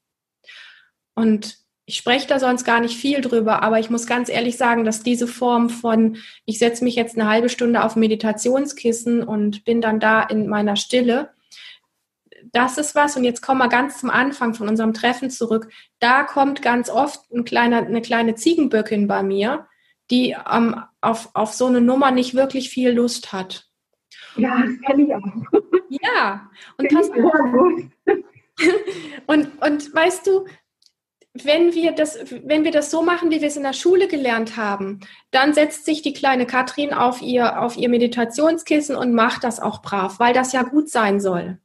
Und ich spreche da sonst gar nicht viel drüber, aber ich muss ganz ehrlich sagen, dass diese Form von, ich setze mich jetzt eine halbe Stunde auf Meditationskissen und bin dann da in meiner Stille, das ist was, und jetzt kommen wir ganz zum Anfang von unserem Treffen zurück. Da kommt ganz oft ein kleiner, eine kleine Ziegenböckin bei mir, die ähm, auf, auf so eine Nummer nicht wirklich viel Lust hat. Ja, das kenne ich auch. Ja, und auf. Und, und weißt du, wenn wir, das, wenn wir das so machen, wie wir es in der Schule gelernt haben, dann setzt sich die kleine Katrin auf ihr, auf ihr Meditationskissen und macht das auch brav, weil das ja gut sein soll.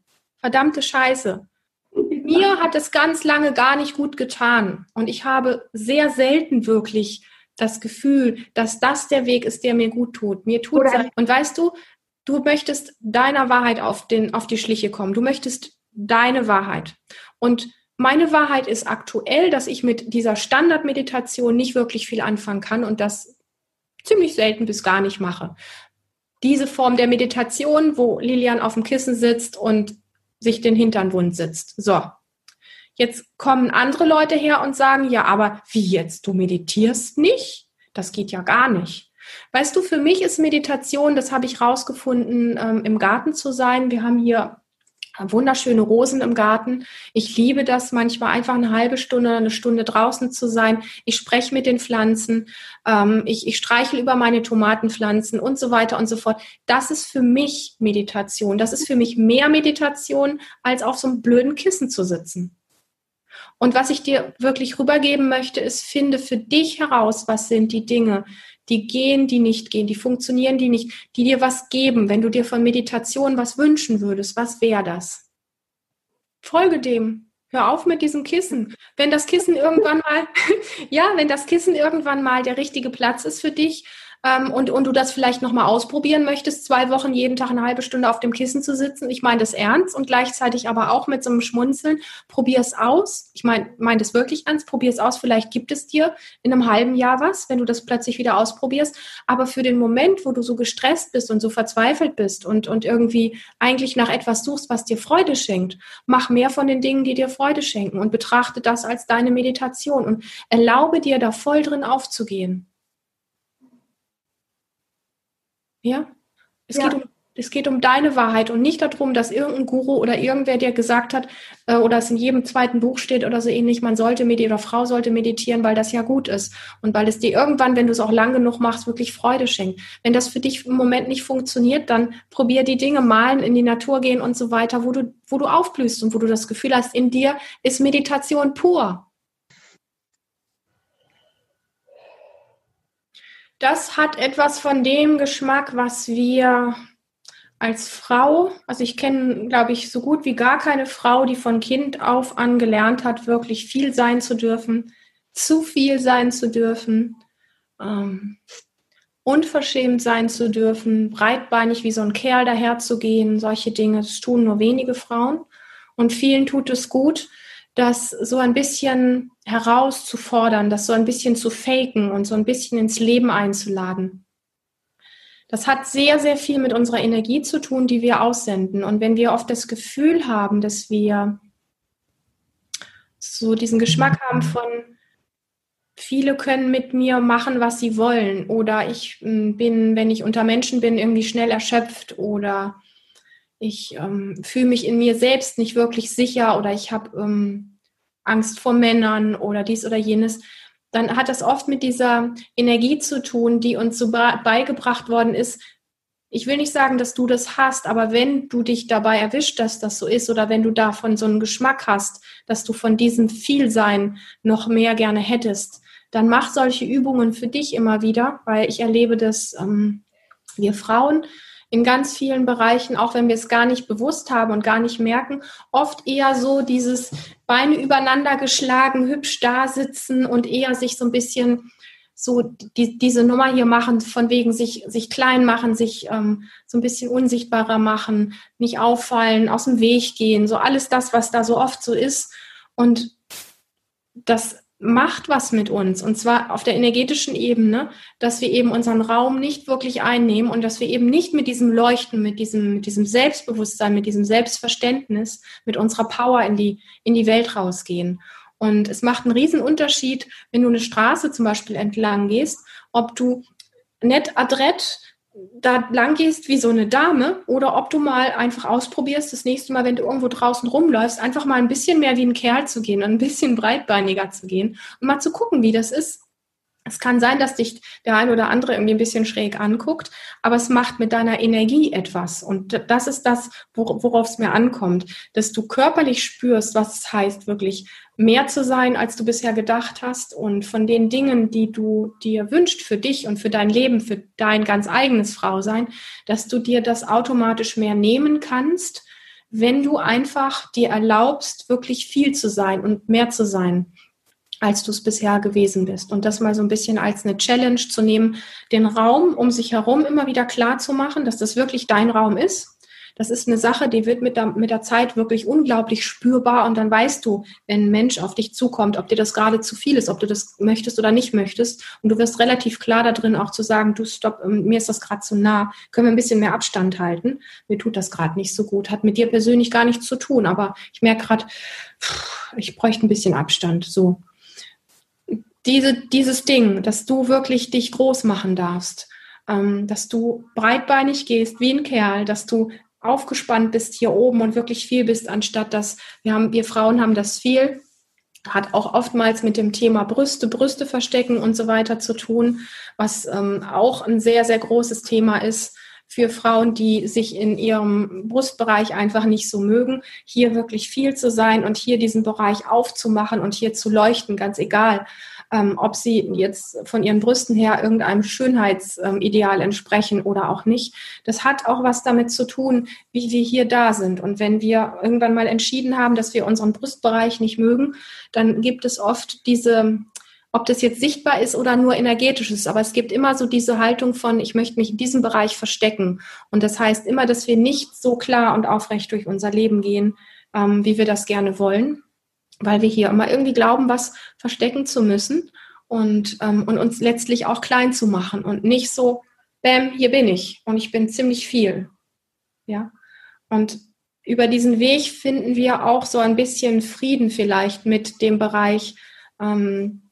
Verdammte Scheiße. Mir hat es ganz lange gar nicht gut getan. Und ich habe sehr selten wirklich das Gefühl, dass das der Weg ist, der mir gut tut. Mir tut es. Und weißt du, du möchtest deiner Wahrheit auf, den, auf die Schliche kommen. Du möchtest deine Wahrheit. Und meine Wahrheit ist aktuell, dass ich mit dieser Standardmeditation nicht wirklich viel anfangen kann und das ziemlich selten bis gar nicht mache. Diese Form der Meditation, wo Lilian auf dem Kissen sitzt und sich den Hintern wund sitzt. So. Jetzt kommen andere Leute her und sagen, ja, aber wie jetzt? Du meditierst nicht? Das geht ja gar nicht. Weißt du, für mich ist Meditation, das habe ich rausgefunden, ähm, im Garten zu sein. Wir haben hier wunderschöne Rosen im Garten. Ich liebe das manchmal einfach eine halbe Stunde, eine Stunde draußen zu sein. Ich spreche mit den Pflanzen, ähm, ich, ich streichel über meine Tomatenpflanzen und so weiter und so fort. Das ist für mich Meditation. Das ist für mich mehr Meditation, als auf so einem blöden Kissen zu sitzen. Und was ich dir wirklich rübergeben möchte, ist, finde für dich heraus, was sind die Dinge, die gehen, die nicht gehen, die funktionieren, die nicht, die dir was geben. Wenn du dir von Meditation was wünschen würdest, was wäre das? Folge dem. Hör auf mit diesem Kissen. Wenn das Kissen irgendwann mal, ja, wenn das Kissen irgendwann mal der richtige Platz ist für dich, ähm, und, und du das vielleicht nochmal ausprobieren möchtest, zwei Wochen jeden Tag eine halbe Stunde auf dem Kissen zu sitzen. Ich meine das ernst und gleichzeitig aber auch mit so einem Schmunzeln. Probier es aus. Ich meine mein das wirklich ernst. Probier es aus. Vielleicht gibt es dir in einem halben Jahr was, wenn du das plötzlich wieder ausprobierst. Aber für den Moment, wo du so gestresst bist und so verzweifelt bist und, und irgendwie eigentlich nach etwas suchst, was dir Freude schenkt, mach mehr von den Dingen, die dir Freude schenken und betrachte das als deine Meditation und erlaube dir da voll drin aufzugehen. Ja? Es, ja. Geht um, es geht um deine Wahrheit und nicht darum, dass irgendein Guru oder irgendwer dir gesagt hat, äh, oder es in jedem zweiten Buch steht oder so ähnlich, man sollte meditieren oder Frau sollte meditieren, weil das ja gut ist. Und weil es dir irgendwann, wenn du es auch lang genug machst, wirklich Freude schenkt. Wenn das für dich im Moment nicht funktioniert, dann probier die Dinge malen, in die Natur gehen und so weiter, wo du, wo du aufblühst und wo du das Gefühl hast, in dir ist Meditation pur. Das hat etwas von dem Geschmack, was wir als Frau, also ich kenne, glaube ich, so gut wie gar keine Frau, die von Kind auf an gelernt hat, wirklich viel sein zu dürfen, zu viel sein zu dürfen, ähm, unverschämt sein zu dürfen, breitbeinig wie so ein Kerl daherzugehen, solche Dinge, das tun nur wenige Frauen. Und vielen tut es gut, das so ein bisschen herauszufordern, das so ein bisschen zu faken und so ein bisschen ins Leben einzuladen. Das hat sehr, sehr viel mit unserer Energie zu tun, die wir aussenden. Und wenn wir oft das Gefühl haben, dass wir so diesen Geschmack haben von, viele können mit mir machen, was sie wollen, oder ich hm, bin, wenn ich unter Menschen bin, irgendwie schnell erschöpft, oder ich ähm, fühle mich in mir selbst nicht wirklich sicher oder ich habe ähm, Angst vor Männern oder dies oder jenes, dann hat das oft mit dieser Energie zu tun, die uns so beigebracht worden ist. Ich will nicht sagen, dass du das hast, aber wenn du dich dabei erwischt, dass das so ist oder wenn du davon so einen Geschmack hast, dass du von diesem Vielsein noch mehr gerne hättest, dann mach solche Übungen für dich immer wieder, weil ich erlebe das, ähm, wir Frauen in ganz vielen Bereichen, auch wenn wir es gar nicht bewusst haben und gar nicht merken, oft eher so dieses Beine übereinander geschlagen, hübsch da sitzen und eher sich so ein bisschen so die, diese Nummer hier machen, von wegen sich, sich klein machen, sich ähm, so ein bisschen unsichtbarer machen, nicht auffallen, aus dem Weg gehen, so alles das, was da so oft so ist. Und das macht was mit uns und zwar auf der energetischen Ebene, dass wir eben unseren Raum nicht wirklich einnehmen und dass wir eben nicht mit diesem Leuchten, mit diesem, mit diesem Selbstbewusstsein, mit diesem Selbstverständnis, mit unserer Power in die, in die Welt rausgehen. Und es macht einen riesen Unterschied, wenn du eine Straße zum Beispiel entlang gehst, ob du nett adrett da lang gehst wie so eine Dame oder ob du mal einfach ausprobierst, das nächste Mal, wenn du irgendwo draußen rumläufst, einfach mal ein bisschen mehr wie ein Kerl zu gehen und ein bisschen breitbeiniger zu gehen und mal zu gucken, wie das ist. Es kann sein, dass dich der ein oder andere irgendwie ein bisschen schräg anguckt, aber es macht mit deiner Energie etwas. Und das ist das, worauf es mir ankommt, dass du körperlich spürst, was es heißt, wirklich mehr zu sein, als du bisher gedacht hast und von den Dingen, die du dir wünscht für dich und für dein Leben, für dein ganz eigenes Frausein, dass du dir das automatisch mehr nehmen kannst, wenn du einfach dir erlaubst, wirklich viel zu sein und mehr zu sein als du es bisher gewesen bist. Und das mal so ein bisschen als eine Challenge zu nehmen, den Raum um sich herum immer wieder klar zu machen, dass das wirklich dein Raum ist. Das ist eine Sache, die wird mit der, mit der Zeit wirklich unglaublich spürbar und dann weißt du, wenn ein Mensch auf dich zukommt, ob dir das gerade zu viel ist, ob du das möchtest oder nicht möchtest. Und du wirst relativ klar da drin auch zu sagen, du stopp, ähm, mir ist das gerade zu nah, können wir ein bisschen mehr Abstand halten. Mir tut das gerade nicht so gut, hat mit dir persönlich gar nichts zu tun, aber ich merke gerade, ich bräuchte ein bisschen Abstand. So diese, dieses Ding, dass du wirklich dich groß machen darfst, ähm, dass du breitbeinig gehst wie ein Kerl, dass du aufgespannt bist hier oben und wirklich viel bist, anstatt dass wir haben, wir Frauen haben das viel, hat auch oftmals mit dem Thema Brüste, Brüste verstecken und so weiter zu tun, was ähm, auch ein sehr, sehr großes Thema ist für Frauen, die sich in ihrem Brustbereich einfach nicht so mögen, hier wirklich viel zu sein und hier diesen Bereich aufzumachen und hier zu leuchten, ganz egal, ähm, ob sie jetzt von ihren Brüsten her irgendeinem Schönheitsideal entsprechen oder auch nicht. Das hat auch was damit zu tun, wie wir hier da sind. Und wenn wir irgendwann mal entschieden haben, dass wir unseren Brustbereich nicht mögen, dann gibt es oft diese ob das jetzt sichtbar ist oder nur energetisch ist. Aber es gibt immer so diese Haltung von, ich möchte mich in diesem Bereich verstecken. Und das heißt immer, dass wir nicht so klar und aufrecht durch unser Leben gehen, ähm, wie wir das gerne wollen weil wir hier immer irgendwie glauben, was verstecken zu müssen und, ähm, und uns letztlich auch klein zu machen und nicht so, bam, hier bin ich und ich bin ziemlich viel. Ja. Und über diesen Weg finden wir auch so ein bisschen Frieden vielleicht mit dem Bereich ähm,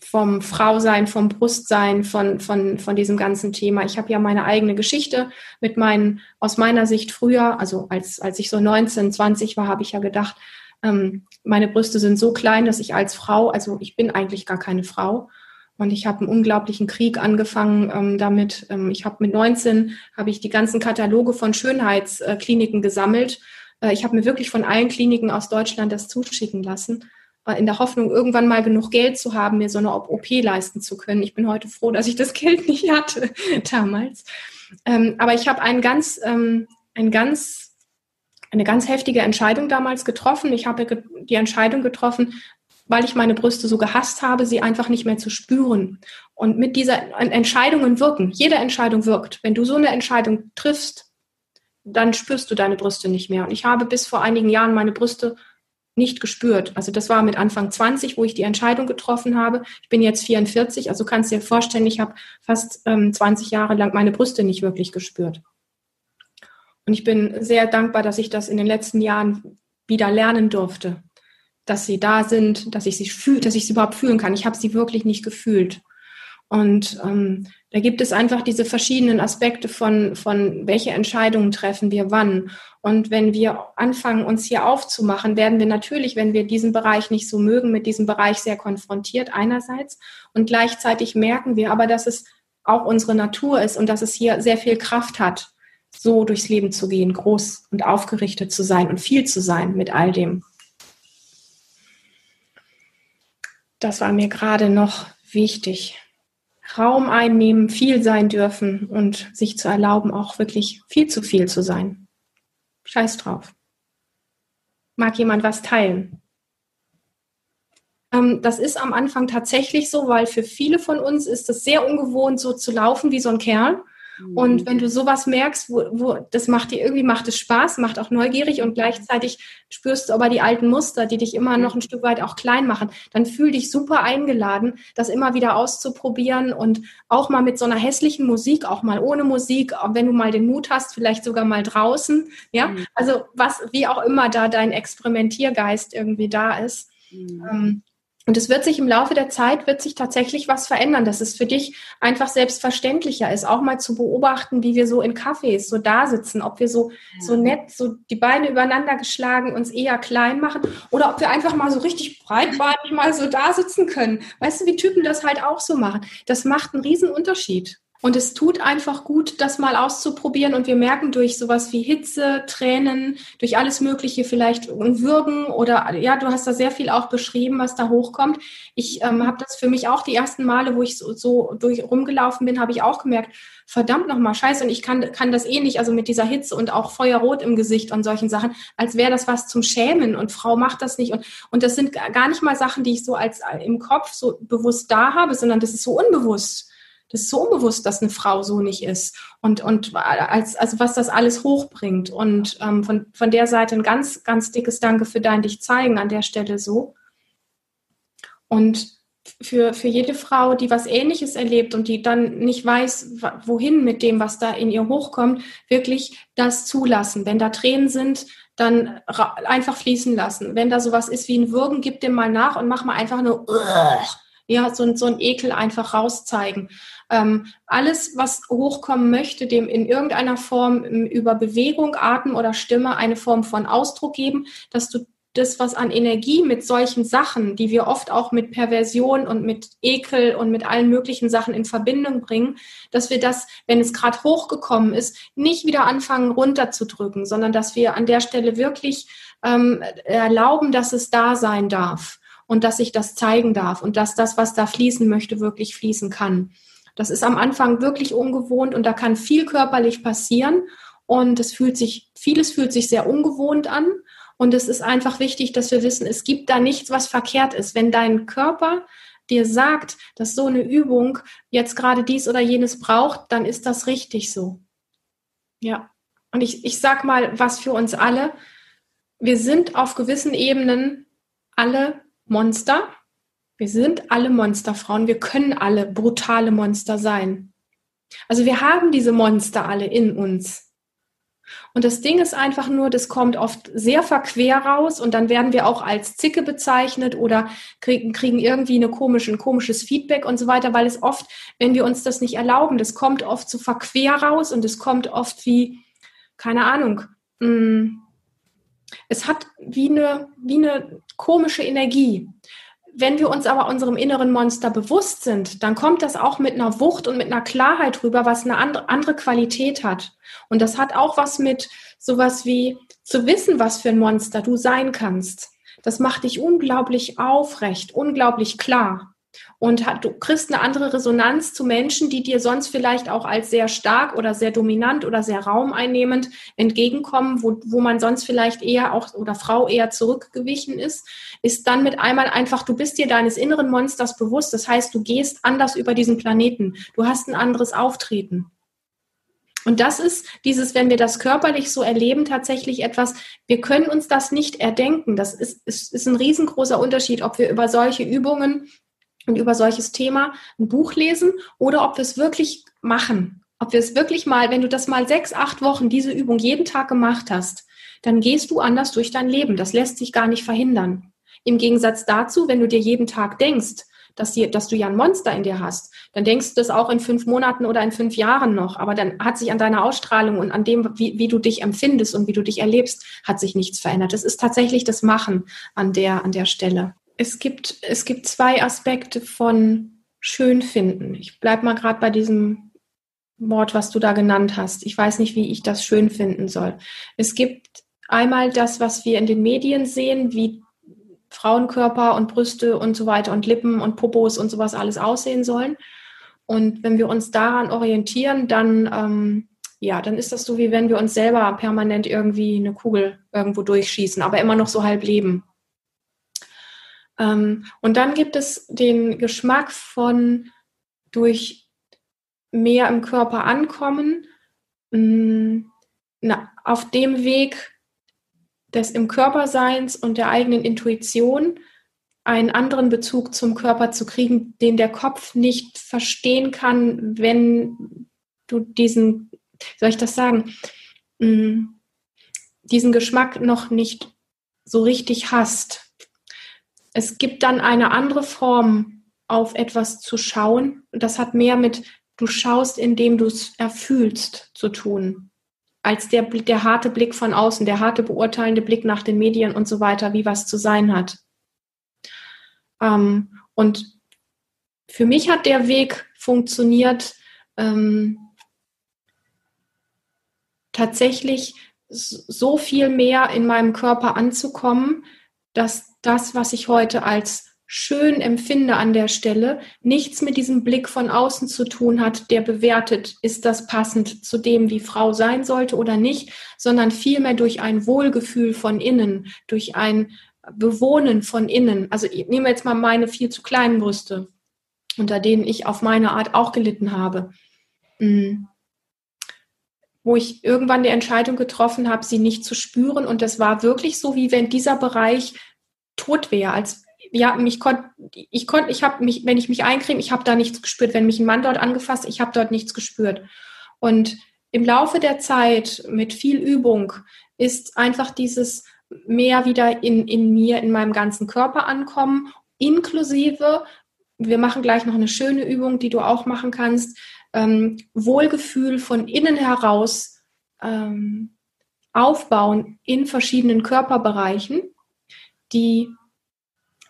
vom Frausein, vom Brustsein, von, von, von diesem ganzen Thema. Ich habe ja meine eigene Geschichte mit meinen, aus meiner Sicht früher, also als, als ich so 19, 20 war, habe ich ja gedacht, ähm, meine Brüste sind so klein, dass ich als Frau, also ich bin eigentlich gar keine Frau. Und ich habe einen unglaublichen Krieg angefangen ähm, damit. Ähm, ich habe mit 19 habe ich die ganzen Kataloge von Schönheitskliniken gesammelt. Äh, ich habe mir wirklich von allen Kliniken aus Deutschland das zuschicken lassen, äh, in der Hoffnung, irgendwann mal genug Geld zu haben, mir so eine OP leisten zu können. Ich bin heute froh, dass ich das Geld nicht hatte damals. Ähm, aber ich habe einen ganz, ähm, einen ganz eine ganz heftige Entscheidung damals getroffen. Ich habe die Entscheidung getroffen, weil ich meine Brüste so gehasst habe, sie einfach nicht mehr zu spüren. Und mit dieser Entscheidungen wirken. Jede Entscheidung wirkt. Wenn du so eine Entscheidung triffst, dann spürst du deine Brüste nicht mehr. Und ich habe bis vor einigen Jahren meine Brüste nicht gespürt. Also das war mit Anfang 20, wo ich die Entscheidung getroffen habe. Ich bin jetzt 44, also kannst dir vorstellen, ich habe fast ähm, 20 Jahre lang meine Brüste nicht wirklich gespürt. Und ich bin sehr dankbar, dass ich das in den letzten Jahren wieder lernen durfte, dass sie da sind, dass ich sie fühle, dass ich sie überhaupt fühlen kann. Ich habe sie wirklich nicht gefühlt. Und ähm, da gibt es einfach diese verschiedenen Aspekte von, von welche Entscheidungen treffen wir wann. Und wenn wir anfangen, uns hier aufzumachen, werden wir natürlich, wenn wir diesen Bereich nicht so mögen, mit diesem Bereich sehr konfrontiert einerseits. Und gleichzeitig merken wir aber, dass es auch unsere Natur ist und dass es hier sehr viel Kraft hat so durchs Leben zu gehen, groß und aufgerichtet zu sein und viel zu sein mit all dem. Das war mir gerade noch wichtig. Raum einnehmen, viel sein dürfen und sich zu erlauben, auch wirklich viel zu viel zu sein. Scheiß drauf. Mag jemand was teilen? Ähm, das ist am Anfang tatsächlich so, weil für viele von uns ist es sehr ungewohnt, so zu laufen wie so ein Kerl und mhm. wenn du sowas merkst, wo, wo das macht dir irgendwie macht es Spaß, macht auch neugierig und gleichzeitig spürst du aber die alten Muster, die dich immer noch ein Stück weit auch klein machen, dann fühl dich super eingeladen, das immer wieder auszuprobieren und auch mal mit so einer hässlichen Musik, auch mal ohne Musik, wenn du mal den Mut hast, vielleicht sogar mal draußen, ja, mhm. also was, wie auch immer da dein Experimentiergeist irgendwie da ist. Mhm. Ähm, Und es wird sich im Laufe der Zeit, wird sich tatsächlich was verändern, dass es für dich einfach selbstverständlicher ist, auch mal zu beobachten, wie wir so in Cafés so da sitzen, ob wir so, so nett, so die Beine übereinander geschlagen, uns eher klein machen oder ob wir einfach mal so richtig breitbeinig mal so da sitzen können. Weißt du, wie Typen das halt auch so machen? Das macht einen riesen Unterschied. Und es tut einfach gut, das mal auszuprobieren. Und wir merken durch sowas wie Hitze, Tränen, durch alles Mögliche vielleicht Würgen oder ja, du hast da sehr viel auch beschrieben, was da hochkommt. Ich ähm, habe das für mich auch die ersten Male, wo ich so, so durch rumgelaufen bin, habe ich auch gemerkt, verdammt nochmal, scheiße, und ich kann, kann das eh nicht, also mit dieser Hitze und auch Feuerrot im Gesicht und solchen Sachen, als wäre das was zum Schämen und Frau macht das nicht. Und, und das sind gar nicht mal Sachen, die ich so als im Kopf so bewusst da habe, sondern das ist so unbewusst das ist so unbewusst, dass eine Frau so nicht ist. Und, und als, also was das alles hochbringt. Und ähm, von, von der Seite ein ganz, ganz dickes Danke für dein Dich zeigen an der Stelle so. Und für, für jede Frau, die was Ähnliches erlebt und die dann nicht weiß, wohin mit dem, was da in ihr hochkommt, wirklich das zulassen. Wenn da Tränen sind, dann einfach fließen lassen. Wenn da sowas ist wie ein Würgen, gib dem mal nach und mach mal einfach nur ja, so, so ein Ekel einfach rauszeigen. Ähm, alles, was hochkommen möchte, dem in irgendeiner Form ähm, über Bewegung, Atem oder Stimme eine Form von Ausdruck geben, dass du das, was an Energie mit solchen Sachen, die wir oft auch mit Perversion und mit Ekel und mit allen möglichen Sachen in Verbindung bringen, dass wir das, wenn es gerade hochgekommen ist, nicht wieder anfangen runterzudrücken, sondern dass wir an der Stelle wirklich ähm, erlauben, dass es da sein darf und dass ich das zeigen darf und dass das, was da fließen möchte, wirklich fließen kann. Das ist am Anfang wirklich ungewohnt und da kann viel körperlich passieren und es fühlt sich, vieles fühlt sich sehr ungewohnt an. Und es ist einfach wichtig, dass wir wissen, es gibt da nichts, was verkehrt ist. Wenn dein Körper dir sagt, dass so eine Übung jetzt gerade dies oder jenes braucht, dann ist das richtig so. Ja. Und ich, ich sag mal, was für uns alle. Wir sind auf gewissen Ebenen alle Monster. Wir sind alle Monsterfrauen. Wir können alle brutale Monster sein. Also wir haben diese Monster alle in uns. Und das Ding ist einfach nur, das kommt oft sehr verquer raus und dann werden wir auch als Zicke bezeichnet oder kriegen, kriegen irgendwie eine komische, ein komisches Feedback und so weiter, weil es oft, wenn wir uns das nicht erlauben, das kommt oft so verquer raus und es kommt oft wie, keine Ahnung, mh, mm, es hat wie eine, wie eine komische Energie. Wenn wir uns aber unserem inneren Monster bewusst sind, dann kommt das auch mit einer Wucht und mit einer Klarheit rüber, was eine andere, Qualität hat. Und das hat auch was mit sowas wie zu wissen, was für ein Monster du sein kannst. Das macht dich unglaublich aufrecht, unglaublich klar und hat, du kriegst eine andere Resonanz zu Menschen, die dir sonst vielleicht auch als sehr stark oder sehr dominant oder sehr raumeinnehmend entgegenkommen, wo, wo man sonst vielleicht eher auch oder Frau eher zurückgewichen ist, ist dann mit einmal einfach, du bist dir deines inneren Monsters bewusst. Das heißt, du gehst anders über diesen Planeten. Du hast ein anderes Auftreten. Und das ist dieses, wenn wir das körperlich so erleben, tatsächlich etwas, wir können uns das nicht erdenken. Das ist, ist, ist ein riesengroßer Unterschied, ob wir über solche Übungen und über solches Thema ein Buch lesen oder ob wir es wirklich machen. Ob wir es wirklich mal, wenn du das mal sechs, acht Wochen, diese Übung jeden Tag gemacht hast, dann gehst du anders durch dein Leben. Das lässt sich gar nicht verhindern. Im Gegensatz dazu, wenn du dir jeden Tag denkst, dass, die, dass du ja ein Monster in dir hast, dann denkst du das auch in fünf Monaten oder in fünf Jahren noch. Aber dann hat sich an deiner Ausstrahlung und an dem, wie, wie du dich empfindest und wie du dich erlebst, hat sich nichts verändert. Es ist tatsächlich das Machen an der, an der Stelle es gibt, es gibt zwei Aspekte von schön finden. Ich bleibe mal gerade bei diesem Wort, was du da genannt hast. Ich weiß nicht, wie ich das schön finden soll. Es gibt einmal das, was wir in den Medien sehen, wie Frauenkörper und Brüste und so weiter und Lippen und Popos und sowas alles aussehen sollen. Und wenn wir uns daran orientieren, dann, ähm, ja, dann ist das so, wie wenn wir uns selber permanent irgendwie eine Kugel irgendwo durchschießen, aber immer noch so halb leben. Ähm, und dann gibt es den Geschmack von durch mehr im Körper ankommen, mh, mm, na, auf dem Weg des im Körperseins und der eigenen Intuition einen anderen Bezug zum Körper zu kriegen, den der Kopf nicht verstehen kann, wenn du diesen, soll ich das sagen, mh, mm, diesen Geschmack noch nicht so richtig hast es gibt dann eine andere Form, auf etwas zu schauen. Das hat mehr mit, du schaust, indem du es erfühlst, zu tun, als der, der harte Blick von außen, der harte beurteilende Blick nach den Medien und so weiter, wie was zu sein hat. Ähm, und für mich hat der Weg funktioniert, ähm, tatsächlich so viel mehr in meinem Körper anzukommen, dass das, was ich heute als schön empfinde an der Stelle, nichts mit diesem Blick von außen zu tun hat, der bewertet, ist das passend zu dem, wie Frau sein sollte oder nicht, sondern vielmehr durch ein Wohlgefühl von innen, durch ein Bewohnen von innen. Also ich nehme jetzt mal meine viel zu kleinen Brüste, unter denen ich auf meine Art auch gelitten habe. Mhm wo ich irgendwann die Entscheidung getroffen habe, sie nicht zu spüren. Und das war wirklich so, wie wenn dieser Bereich tot wäre. Als ja, mich konnte ich konnte, ich habe mich, wenn ich mich eincreme, ich habe da nichts gespürt. Wenn mich ein Mann dort angefasst, ich habe dort nichts gespürt. Und im Laufe der Zeit mit viel Übung ist einfach dieses mehr wieder in, in mir, in meinem ganzen Körper ankommen, inklusive, wir machen gleich noch eine schöne Übung, die du auch machen kannst, ähm, Wohlgefühl von innen heraus ähm, aufbauen in verschiedenen Körperbereichen. Die,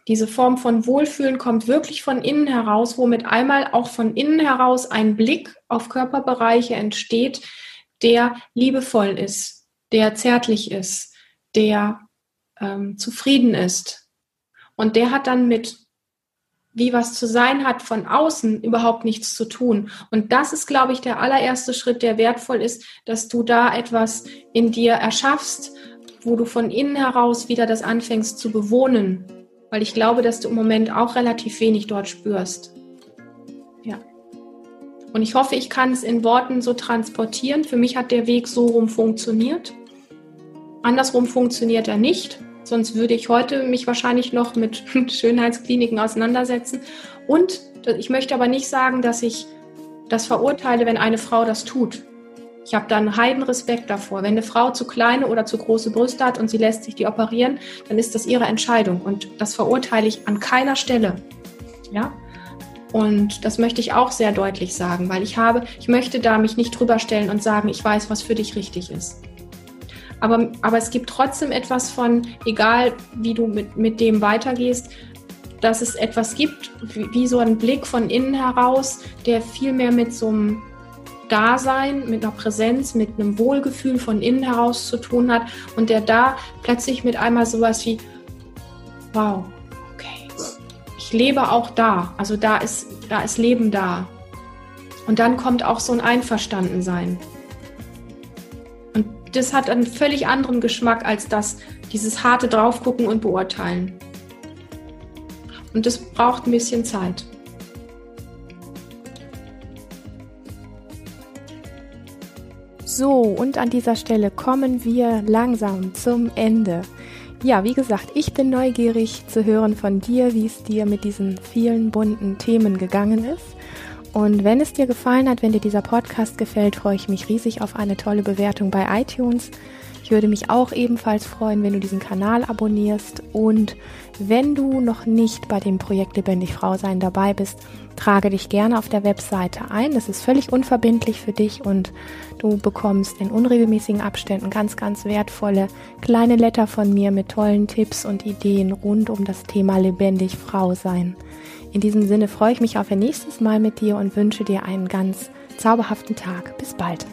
diese Form von Wohlfühlen kommt wirklich von innen heraus, womit einmal auch von innen heraus ein Blick auf Körperbereiche entsteht, der liebevoll ist, der zärtlich ist, der ähm, zufrieden ist. Und der hat dann mit wie was zu sein hat von außen, überhaupt nichts zu tun. Und das ist, glaube ich, der allererste Schritt, der wertvoll ist, dass du da etwas in dir erschaffst, wo du von innen heraus wieder das anfängst zu bewohnen. Weil ich glaube, dass du im Moment auch relativ wenig dort spürst. Ja. Und ich hoffe, ich kann es in Worten so transportieren. Für mich hat der Weg so rum funktioniert. Andersrum funktioniert er nicht. Sonst würde ich heute mich wahrscheinlich noch mit Schönheitskliniken auseinandersetzen. Und ich möchte aber nicht sagen, dass ich das verurteile, wenn eine Frau das tut. Ich habe da einen heiden Respekt davor. Wenn eine Frau zu kleine oder zu große Brüste hat und sie lässt sich die operieren, dann ist das ihre Entscheidung. Und das verurteile ich an keiner Stelle. Ja? Und das möchte ich auch sehr deutlich sagen, weil ich habe, ich möchte da mich nicht drüber stellen und sagen, ich weiß, was für dich richtig ist. Aber, aber es gibt trotzdem etwas von, egal wie du mit, mit dem weitergehst, dass es etwas gibt, wie, wie so ein Blick von innen heraus, der viel mehr mit so einem Dasein, mit einer Präsenz, mit einem Wohlgefühl von innen heraus zu tun hat und der da plötzlich mit einmal sowas wie, wow, okay, ich lebe auch da, also da ist, da ist Leben da. Und dann kommt auch so ein Einverstandensein das hat einen völlig anderen Geschmack als das, dieses harte Draufgucken und Beurteilen. Und das braucht ein bisschen Zeit. So, und an dieser Stelle kommen wir langsam zum Ende. Ja, wie gesagt, ich bin neugierig zu hören von dir, wie es dir mit diesen vielen bunten Themen gegangen ist. Und wenn es dir gefallen hat, wenn dir dieser Podcast gefällt, freue ich mich riesig auf eine tolle Bewertung bei iTunes. Ich würde mich auch ebenfalls freuen, wenn du diesen Kanal abonnierst und wenn du noch nicht bei dem Projekt Lebendig Frau sein dabei bist, trage dich gerne auf der Webseite ein. Das ist völlig unverbindlich für dich und du bekommst in unregelmäßigen Abständen ganz, ganz wertvolle kleine Letter von mir mit tollen Tipps und Ideen rund um das Thema Lebendig Frau sein. In diesem Sinne freue ich mich auf ein nächstes Mal mit dir und wünsche dir einen ganz zauberhaften Tag. Bis bald.